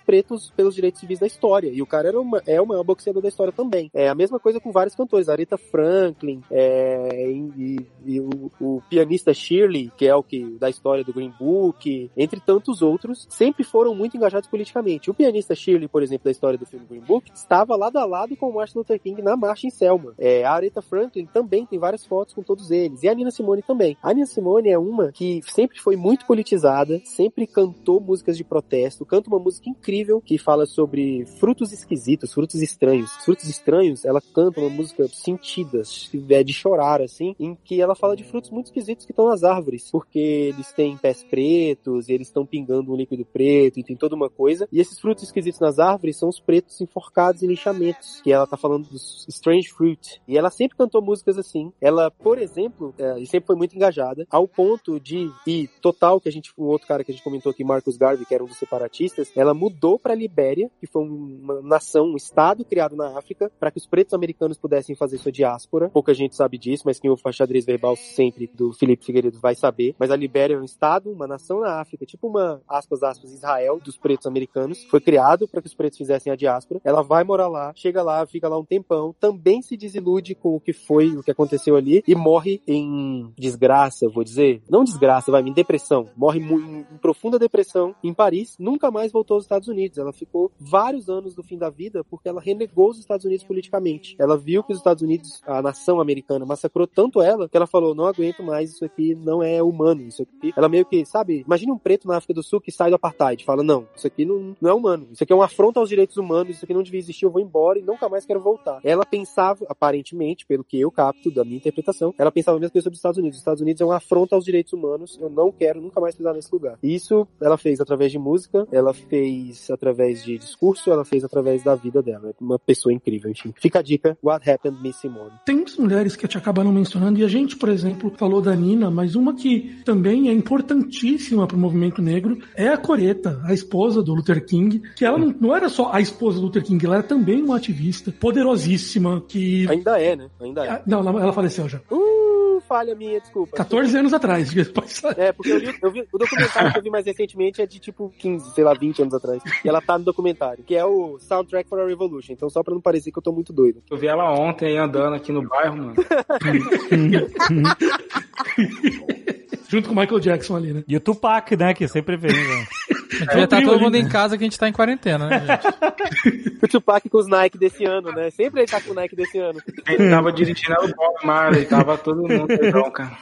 pelos direitos civis da história. E o cara era uma, é o maior boxeador da história também. É a mesma coisa com vários cantores. Aretha Franklin, é, e, e o, o pianista Shirley, que é o que da história do Green Book, entre tantos outros, sempre foram muito engajados politicamente. O pianista Shirley, por exemplo, da história do filme Green Book, estava lado a lado com o Martin Luther King na marcha em Selma. É, a Aretha Franklin também tem várias fotos com todos eles. E a Nina Simone também. A Nina Simone é uma que sempre foi muito politizada, sempre cantou músicas de protesto, canta uma música incrível que fala sobre frutos esquisitos, frutos estranhos. Os frutos estranhos, ela canta uma música sentidas, que é de chorar, assim, em que ela fala de frutos muito esquisitos que estão nas árvores, porque eles têm pés pretos, eles estão pingando um líquido preto, e tem toda uma coisa. E esses frutos esquisitos nas árvores são os pretos enforcados em lixamentos, que ela tá falando dos strange fruit. E ela sempre cantou músicas assim. Ela, por exemplo, é, e sempre foi muito engajada, ao ponto de, e total, que a gente, um outro cara que a gente comentou aqui, Marcus Garvey, que era um dos separatistas, ela mudou pra Libéria, que foi uma nação, um estado criado na África, para que os pretos americanos pudessem fazer sua diáspora. Pouca gente sabe disso, mas quem ouve o xadrez verbal sempre do Felipe Figueiredo vai saber. Mas a Libéria é um estado, uma nação na África, tipo uma, aspas, aspas, Israel dos pretos americanos. Foi criado para que os pretos fizessem a diáspora. Ela vai morar lá, chega lá, fica lá um tempão, também se desilude com o que foi, o que aconteceu ali, e morre em desgraça, vou dizer. Não desgraça, vai, em depressão. Morre em profunda depressão em Paris, nunca mais voltou aos Estados Unidos. Ela ficou vários anos do fim da vida porque ela renegou os Estados Unidos politicamente. Ela viu que os Estados Unidos, a nação americana, massacrou tanto ela que ela falou: não aguento mais, isso aqui não é humano. Isso aqui. Ela meio que, sabe, imagina um preto na África do Sul que sai do apartheid. Fala: não, isso aqui não, não é humano. Isso aqui é uma afronta aos direitos humanos. Isso aqui não devia existir. Eu vou embora e nunca mais quero voltar. Ela pensava, aparentemente, pelo que eu capto da minha interpretação, ela pensava a mesma coisa sobre os Estados Unidos. Os Estados Unidos é uma afronta aos direitos humanos. Eu não quero nunca mais pisar nesse lugar. Isso ela fez através de música, ela fez através de discurso, ela fez através da vida dela. É Uma pessoa incrível, enfim. Fica a dica: What Happened Miss Simone. Tem muitas mulheres que a gente acaba não mencionando, e a gente, por exemplo, falou da Nina, mas uma que também é importantíssima para o movimento negro é a Coreta, a esposa do Luther King, que ela não, não era só a esposa do Luther King, ela era também uma ativista poderosíssima que. Ainda é, né? Ainda é. Ah, Não, ela faleceu já. Uh, falha minha, desculpa. 14 anos atrás. É, porque eu, li, eu vi, o documentário que eu vi mais recentemente é de tipo 15, sei lá, 20 anos atrás. E ela tá no documentário, que é o Soundtrack for a Revolution. Então, só pra não parecer que eu tô muito doido. Eu vi ela ontem aí andando aqui no bairro, mano. *laughs* Junto com o Michael Jackson ali, né? E o Tupac, né? Que sempre vem, né? *laughs* Já tá trio todo ali, mundo né? em casa que a gente tá em quarentena, né, gente? *laughs* O Tupac com os Nike desse ano, né? Sempre ele tá com o Nike desse ano. Ele tava dirigindo o Bob Marley, tava todo mundo *laughs* cara.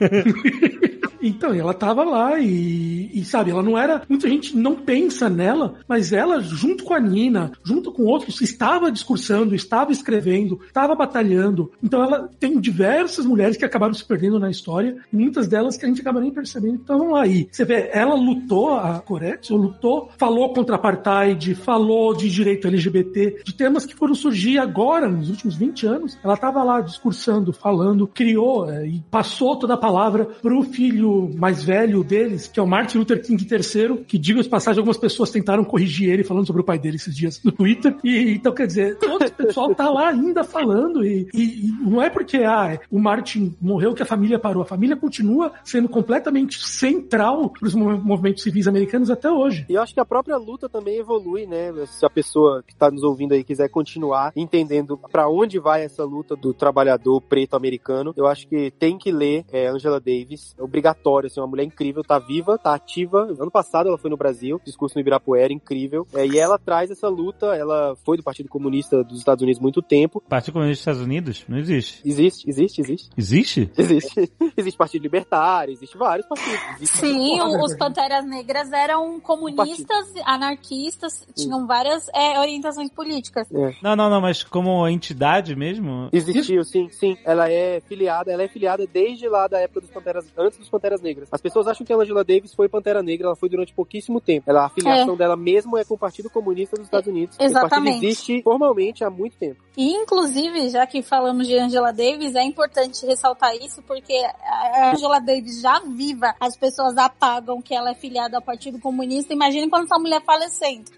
Então, ela tava lá e, e, sabe, ela não era. Muita gente não pensa nela, mas ela, junto com a Nina, junto com outros, estava discursando, estava escrevendo, estava batalhando. Então, ela tem diversas mulheres que acabaram se perdendo na história, muitas delas que a gente acaba nem percebendo que estavam lá. E você vê, ela lutou, a Coretti, lutou, falou contra apartheid, falou de direito LGBT, de temas que foram surgir agora, nos últimos 20 anos. Ela estava lá discursando, falando, criou é, e passou toda a palavra pro filho mais velho deles, que é o Martin Luther King III, que, diga de passagem, algumas pessoas tentaram corrigir ele falando sobre o pai dele esses dias no Twitter. E então, quer dizer, todo o pessoal tá lá ainda falando. E, e, e não é porque ah, o Martin morreu que a família parou. A família continua sendo completamente central para os movimentos civis americanos até hoje. E eu acho que a própria luta também evolui, né? Se a pessoa que está nos ouvindo aí quiser continuar entendendo para onde vai essa luta do trabalhador preto americano, eu acho que tem que ler é, Angela Davis. É obrigatório, assim, uma mulher incrível, tá viva, tá ativa. Ano passado ela foi no Brasil, discurso no Ibirapuera, incrível. É, e ela traz essa luta, ela foi do Partido Comunista dos Estados Unidos muito tempo. Partido Comunista dos Estados Unidos? Não existe. Existe, existe, existe. Existe? Existe. *laughs* existe Partido Libertário, existe vários partidos. Existe Sim, os Panteras Negras eram comunistas, anarquistas, tinham várias é, orientações políticas. É. Não, não, não, mas como entidade mesmo? Existiu, sim, sim. Ela é filiada, ela é filiada desde lá da época dos Panteras, antes dos Panteras Negras. As pessoas acham que a Angela Davis foi Pantera Negra, ela foi durante pouquíssimo tempo. Ela, a filiação dela mesmo é com o Partido Comunista dos Estados Unidos. Exatamente. O partido existe formalmente há muito tempo. E, inclusive, já que falamos de Angela Davis, é importante ressaltar isso, porque a Angela Davis já viva, as pessoas apagam que ela é filiada ao Partido Comunista. Imagine quando essa mulher falecendo. *laughs*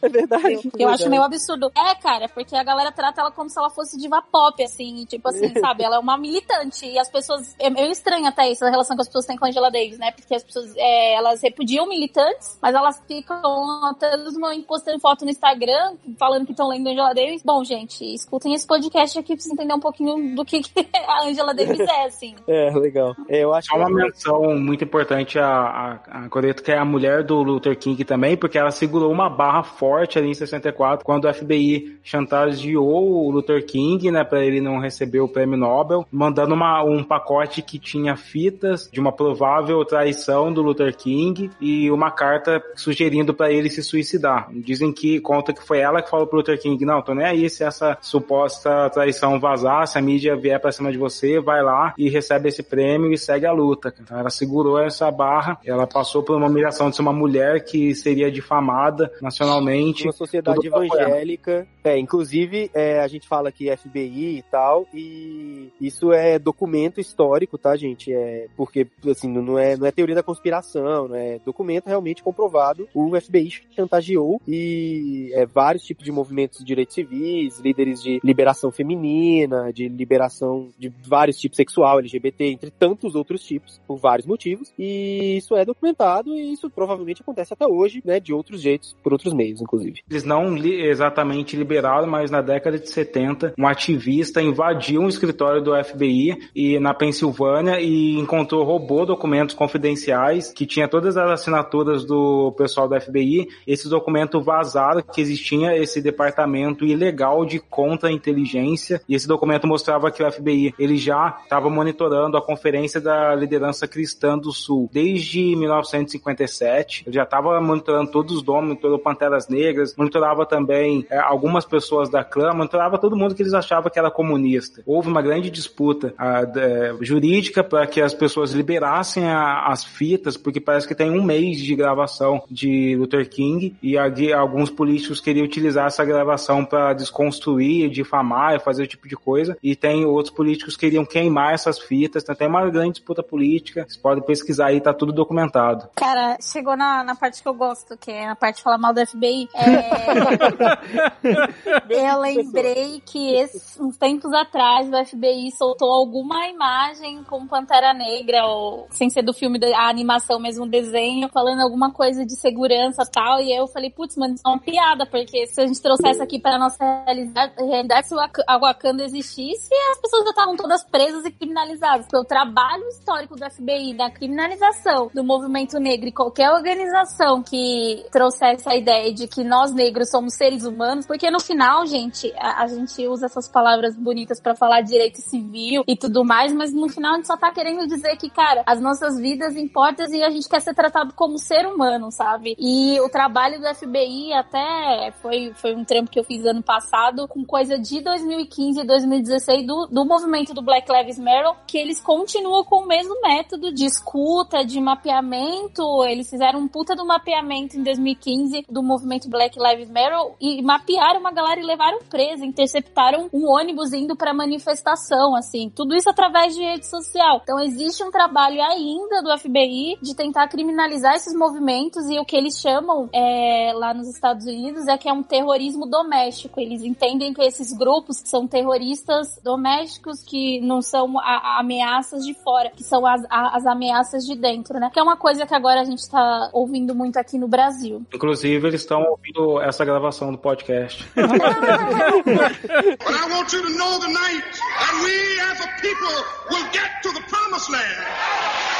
É verdade. Eu, eu acho meio absurdo. É, cara, porque a galera trata ela como se ela fosse diva pop, assim, tipo assim, *laughs* sabe? Ela é uma militante. E as pessoas. É meio estranho até isso, a relação que as pessoas têm com a Angela Davis, né? Porque as pessoas, é, elas repudiam militantes, mas elas ficam até postando foto no Instagram, falando que estão lendo Angela Davis. Bom, gente, escutem esse podcast aqui pra vocês entenderem um pouquinho do que, que a Angela Davis é, assim. *laughs* É, legal. É, eu acho Há uma menção muito importante a, a, a Coreto, que é a mulher do Luther King também, porque ela segurou uma barra forte ali em 64, quando o FBI chantageou o Luther King, né, para ele não receber o prêmio Nobel, mandando uma, um pacote que tinha fitas de uma provável traição do Luther King e uma carta sugerindo para ele se suicidar. Dizem que conta que foi ela que falou pro Luther King, não, tô nem aí se essa suposta traição vazar, se a mídia vier pra cima de você, vai lá e recebe esse prêmio e segue a luta. Então ela segurou essa barra, ela passou por uma humilhação de ser uma mulher que seria difamada nacionalmente. Uma sociedade evangélica. É, inclusive, é, a gente fala aqui FBI e tal, e isso é documento histórico, tá, gente? É, porque, assim, não é, não é teoria da conspiração, não é documento realmente comprovado. O FBI chantageou e é, vários tipos de movimentos de direitos civis, líderes de liberação feminina, de liberação de vários tipos sexual, LGBT, entre tantos outros tipos, por vários motivos. E isso é documentado e isso provavelmente acontece até hoje, né, de outros jeitos, por outros meios, inclusive. Eles não li exatamente liberaram, mas na década de 70, um ativista invadiu um escritório do FBI e na Pensilvânia e encontrou, roubou documentos confidenciais que tinha todas as assinaturas do pessoal do FBI. Esses documentos vazaram que existia esse departamento ilegal de contra-inteligência e esse documento mostrava que o FBI ele já estava monitorando a conferência da liderança cristã do Sul desde 1957. Ele já estava monitorando todos os donos, monitorou Panteras Negras, monitorava também é, algumas pessoas da clã, monitorava todo mundo que eles achavam que era comunista. Houve uma grande disputa a, é, jurídica para que as pessoas liberassem a, as fitas, porque parece que tem um mês de gravação de Luther King e aqui, alguns políticos queriam utilizar essa gravação para desconstruir, difamar e fazer o tipo de coisa. E tem outros políticos que queriam queimar essas fitas. Então tem uma grande disputa política. Vocês podem pesquisar aí, tá tudo documentado. Cara, chegou na, na parte que eu gosto, que é a parte de falar mal do FBI. É... *laughs* eu lembrei que esses, uns tempos atrás o FBI soltou alguma imagem com Pantera Negra, ou sem ser do filme, a animação mesmo, o desenho, falando alguma coisa de segurança e tal. E eu falei, putz, mano, isso é uma piada, porque se a gente trouxesse aqui pra nossa realidade, realidade, se a Wakanda existisse, as pessoas já estavam todas presas e criminalizadas. Porque o trabalho histórico do FBI da criminalização do movimento negro e qualquer organização que trouxesse a ideia de que nós negros somos seres humanos, porque no final, gente, a, a gente usa essas palavras bonitas para falar direito civil e tudo mais, mas no final a gente só tá querendo dizer que, cara, as nossas vidas importam e a gente quer ser tratado como ser humano, sabe? E o trabalho do FBI até foi, foi um trampo que eu fiz ano passado com coisa de 2015 e 2016 do, do movimento do Black Lives Matter, que eles continuam com o mesmo método de escuta, de mapeamento. Eles fizeram um puta do mapeamento em 2015 do movimento Black Lives Matter e mapearam uma galera e levaram presa, interceptaram um ônibus indo para manifestação, assim. Tudo isso através de rede social. Então existe um trabalho ainda do FBI de tentar criminalizar esses movimentos e o que eles chamam é, lá nos Estados Unidos é que é um terrorismo doméstico. Eles entendem que esses grupos são terroristas domésticos que não são a, a ameaças de fora, que são as, a, as ameaças de dentro, né? Que é uma coisa que agora a gente tá ouvindo muito aqui no Brasil. Inclusive, eles estão ouvindo essa gravação do podcast. But *laughs* I want you to know tonight that we as a people will get to the promised land.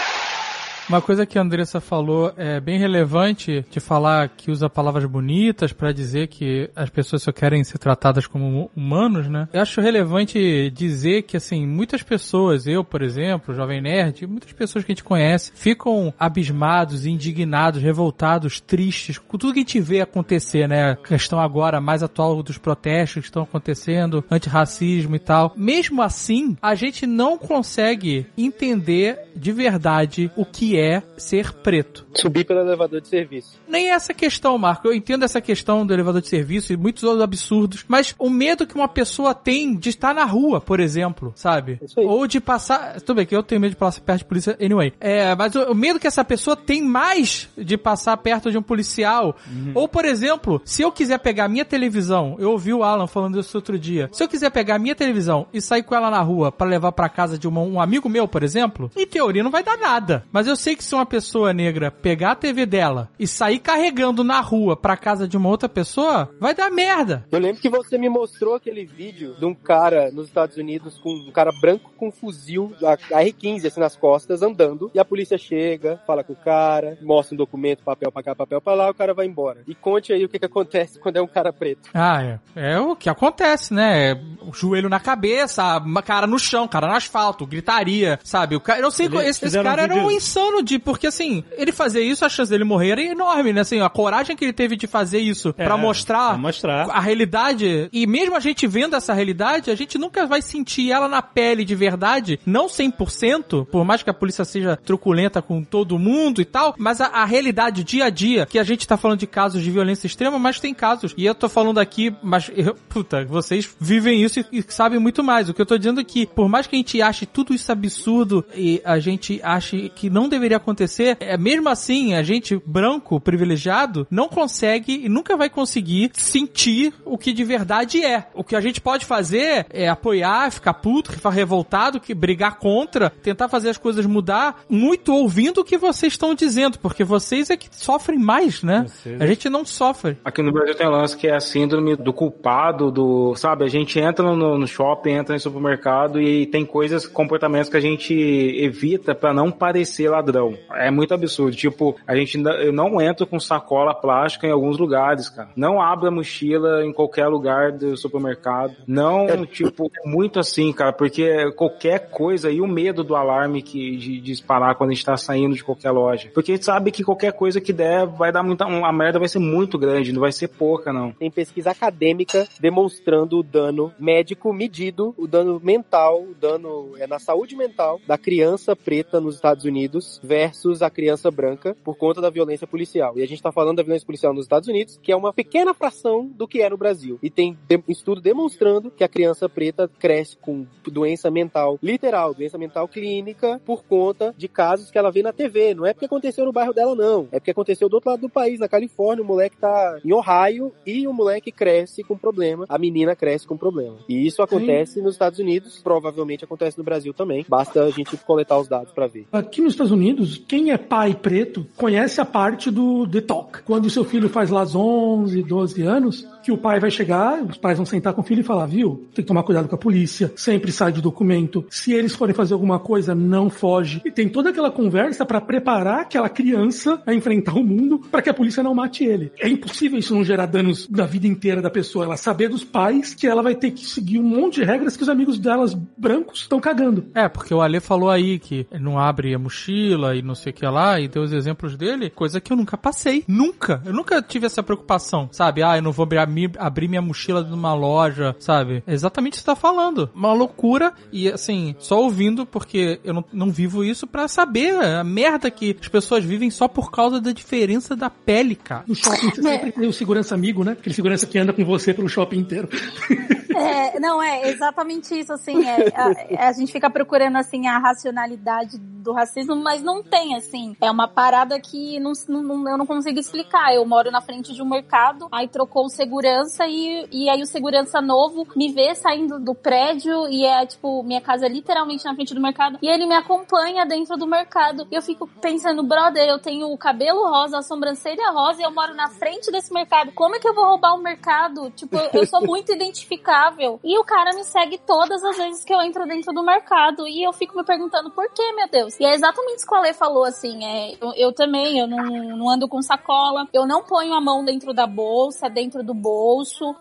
Uma coisa que a Andressa falou é bem relevante de falar que usa palavras bonitas para dizer que as pessoas só querem ser tratadas como humanos, né? Eu acho relevante dizer que, assim, muitas pessoas, eu, por exemplo, Jovem Nerd, muitas pessoas que a gente conhece, ficam abismados, indignados, revoltados, tristes com tudo que a gente vê acontecer, né? A questão agora mais atual dos protestos que estão acontecendo, antirracismo e tal. Mesmo assim, a gente não consegue entender de verdade o que é ser preto. Subir pelo elevador de serviço. Nem essa questão, Marco. Eu entendo essa questão do elevador de serviço e muitos outros absurdos, mas o medo que uma pessoa tem de estar na rua, por exemplo, sabe? Aí. Ou de passar. Tudo bem que eu tenho medo de passar perto de polícia anyway. É, mas o, medo que essa pessoa tem mais de passar perto de um policial. Ou, por exemplo, se eu quiser pegar minha televisão, eu ouvi o Alan falando isso outro dia. Se eu quiser pegar minha televisão e sair com ela na rua pra levar pra casa de uma- um amigo meu, por exemplo, em teoria não vai dar nada. Mas eu sei que se uma pessoa negra pegar a TV dela e sair carregando na rua pra casa de uma outra pessoa, vai dar merda. Eu lembro que você me mostrou aquele vídeo de um cara nos Estados Unidos com um cara branco com um fuzil a a R15 assim nas costas andando e a polícia chega, fala com o cara, mostra um documento, papel pra cá, papel pra lá, o cara vai embora. E conte aí o que que acontece quando é um cara preto. Ah, é. É o que acontece, né? É O joelho na cabeça, uma cara no chão, cara no asfalto, gritaria, sabe? O cara, eu não sei, Ele- esse, esse cara um era um insano de, porque assim, ele fazer isso, a chance dele morrer era enorme, né? Assim, a coragem que ele teve de fazer isso É, pra mostrar mostrar. a realidade, e mesmo a gente vendo essa realidade, a gente nunca vai sentir ela na pele de verdade, não 100%, por mais que a polícia seja truculenta com todo mundo e tal, mas a, a realidade, dia a dia, que a gente tá falando de casos de violência extrema, mas tem casos, e eu tô falando aqui, mas, eu- puta, vocês vivem isso e, e sabem muito mais. O que eu tô dizendo é que, por mais que a gente ache tudo isso absurdo e a gente ache que não deveria acontecer, é mesmo assim, a gente branco, privilegiado, não consegue e nunca vai conseguir sentir o que de verdade é. O que a gente pode fazer é apoiar, ficar puto, ficar revoltado, que brigar contra, tentar fazer as coisas mudar, muito ouvindo o que vocês estão dizendo, porque vocês é que sofrem mais, né? A gente não sofre. Aqui no Brasil tem um lance que é a síndrome do culpado, do. Sabe, a gente entra no, no shopping, entra no supermercado e tem coisas, comportamentos que a gente evita pra não parecer ladrão. É muito absurdo. Tipo, a gente não- eu não entro com sacola plástica em alguns lugares, cara. Não abro a mochila em qualquer lugar do supermercado. Não, tipo, é muito assim, cara, porque qualquer coisa e o medo do alarme que de, de disparar quando a gente tá saindo de qualquer loja. Porque a gente sabe que qualquer coisa que der vai dar muita. A merda vai ser muito grande, não vai ser pouca, não. Tem pesquisa acadêmica demonstrando o dano médico medido, o dano mental, o dano é na saúde mental da criança preta nos Estados Unidos versus a criança branca por conta da violência policial. E a gente tá falando da violência policial nos Estados Unidos, que é uma pequena fração do que é no Brasil. E tem de- estudo demonstrando que a criança preta cresce com doença mental literal, doença mental clínica, por conta de casos que ela vê na TV. Não é porque aconteceu no bairro dela, não. É porque aconteceu do outro lado do país, na Califórnia, o moleque tá em Ohio e o moleque cresce com problema, a menina cresce com problema. E isso acontece nos Estados Unidos, provavelmente acontece no Brasil também. Basta a gente coletar os os dados pra ver. Aqui nos Estados Unidos, quem é pai preto conhece a parte do detox. Quando o seu filho faz lá 11, 12 anos, que o pai vai chegar, os pais vão sentar com o filho e falar, viu, tem que tomar cuidado com a polícia, sempre sai de documento, se eles forem fazer alguma coisa, não foge. E tem toda aquela conversa para preparar aquela criança a enfrentar o mundo para que a polícia não mate ele. É impossível isso não gerar danos na vida inteira da pessoa, ela saber dos pais que ela vai ter que seguir um monte de regras que os amigos delas brancos estão cagando. É, porque o Ale falou aí que não abre a mochila e não sei o que lá, e deu os exemplos dele, coisa que eu nunca passei. Nunca. Eu nunca tive essa preocupação, sabe? Ah, eu não vou abrir, abrir minha mochila numa loja, sabe? É exatamente o que você tá falando. Uma loucura e, assim, só ouvindo, porque eu não, não vivo isso pra saber a merda que as pessoas vivem só por causa da diferença da pele, cara. No shopping você sempre tem o segurança amigo, né? Aquele segurança que anda com você pelo shopping inteiro. *laughs* É, não, é exatamente isso, assim, é, a, a, gente fica procurando, assim, a racionalidade do racismo, mas não tem, assim, é uma parada que não, não, eu não consigo explicar. Eu moro na frente de um mercado, aí trocou o segurança e, e aí o segurança novo me vê saindo do prédio e é, tipo, minha casa é literalmente na frente do mercado e ele me acompanha dentro do mercado. E eu fico pensando, brother, eu tenho o cabelo rosa, a sobrancelha rosa e eu moro na frente desse mercado. Como é que eu vou roubar o mercado? Tipo, eu, eu sou *laughs* muito identificável e o cara me segue todas as vezes que eu entro dentro do mercado. E eu fico me perguntando por que, meu Deus? E é exatamente isso que o Ale falou, assim. É, eu, eu também, eu não, não ando com sacola. Eu não ponho a mão dentro da bolsa, dentro do bolso.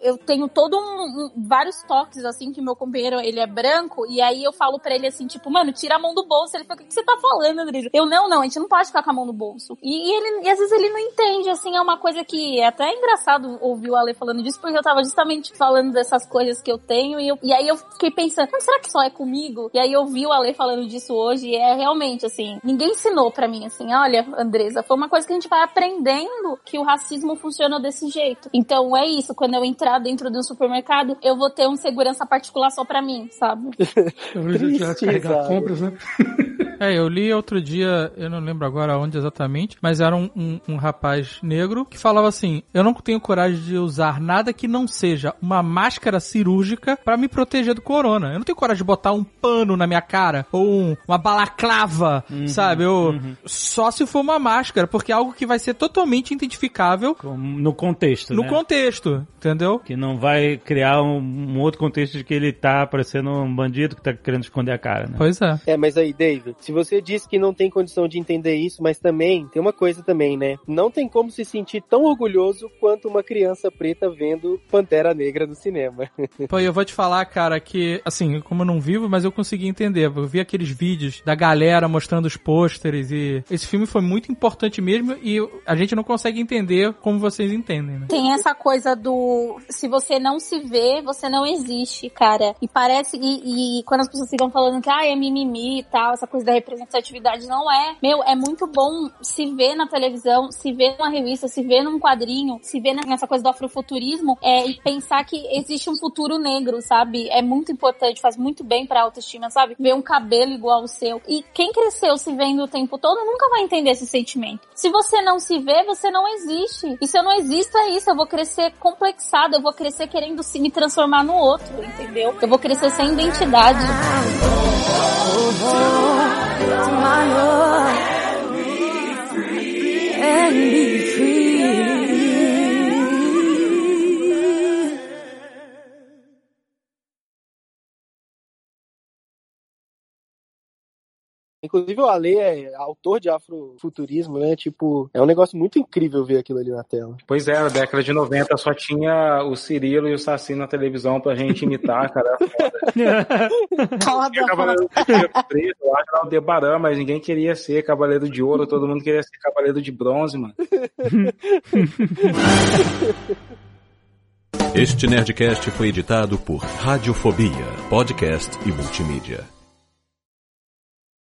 Eu tenho todo um, um, vários toques, assim, que meu companheiro, ele é branco. E aí eu falo pra ele assim, tipo, mano, tira a mão do bolso. Ele fala, o que, você tá falando, Andresa? Eu, não, não, a gente não pode ficar com a mão no bolso. E, e ele, e às vezes ele não entende, assim, é uma coisa que é até engraçado ouvir o Ale falando disso, porque eu tava justamente falando dessas coisas que eu tenho. E, eu, e aí eu fiquei pensando, será que só é comigo? E aí eu vi o Ale falando disso hoje. E é realmente assim, ninguém ensinou para mim assim, olha, Andresa, foi uma coisa que a gente vai aprendendo que o racismo funciona desse jeito. Então é isso, quando eu entrar dentro de um supermercado, eu vou ter um segurança particular só para mim, sabe? *laughs* eu já carregar compras, né? É, eu li outro dia, eu não lembro agora onde exatamente, mas era um, um, um, rapaz negro que falava assim: Eu não tenho coragem de usar nada que não seja uma máscara cirúrgica para me proteger do corona. Eu não tenho coragem de botar um pano na minha cara ou um, uma balaclava, uhum, sabe? Eu, uhum. Só se for uma máscara, porque é algo que vai ser totalmente identificável no contexto. No né? contexto, entendeu? Que não vai criar um, um, outro contexto de que ele tá parecendo um bandido que tá querendo esconder a cara, né? Pois é. É, mas aí, David, se você disse que não tem condição de entender isso, mas também tem uma coisa também, né? Não tem como se sentir tão orgulhoso quanto uma criança preta vendo Pantera Negra no cinema. *laughs* Pô, eu vou te falar, cara, que assim, como eu não vivo, mas eu consegui entender. Eu vi aqueles vídeos da galera mostrando os pôsteres e esse filme foi muito importante mesmo e a gente não consegue entender como vocês entendem, né? Tem essa coisa do se você não se vê, você não existe, cara. E parece e, e quando as pessoas ficam falando que ah, é mimimi e tal, essa coisa da representatividade não é. Meu, é muito bom se ver na televisão, se ver numa revista, se ver num quadrinho, se ver nessa coisa do afrofuturismo é, e pensar que existe um futuro negro, sabe? É muito importante, faz muito bem pra autoestima, sabe? Ver um cabelo igual ao seu. E quem cresceu se vendo o tempo todo nunca vai entender esse sentimento. Se você não se vê, você não existe. E se eu não existo, é isso. Eu vou crescer complexada, eu vou crescer querendo se me transformar no outro, entendeu? Eu vou crescer sem identidade. And be free. Inclusive o Ale é autor de afrofuturismo, né? Tipo, é um negócio muito incrível ver aquilo ali na tela. Pois é, na década de 90 só tinha o Cirilo e o Saci na televisão pra gente imitar, cara. Foda, *laughs* Cavaleiro preto, lá era o Debaran, mas ninguém queria ser Cavaleiro de Ouro, todo mundo queria ser Cavaleiro de Bronze, mano. Este Nerdcast foi editado por Radiofobia, podcast e multimídia.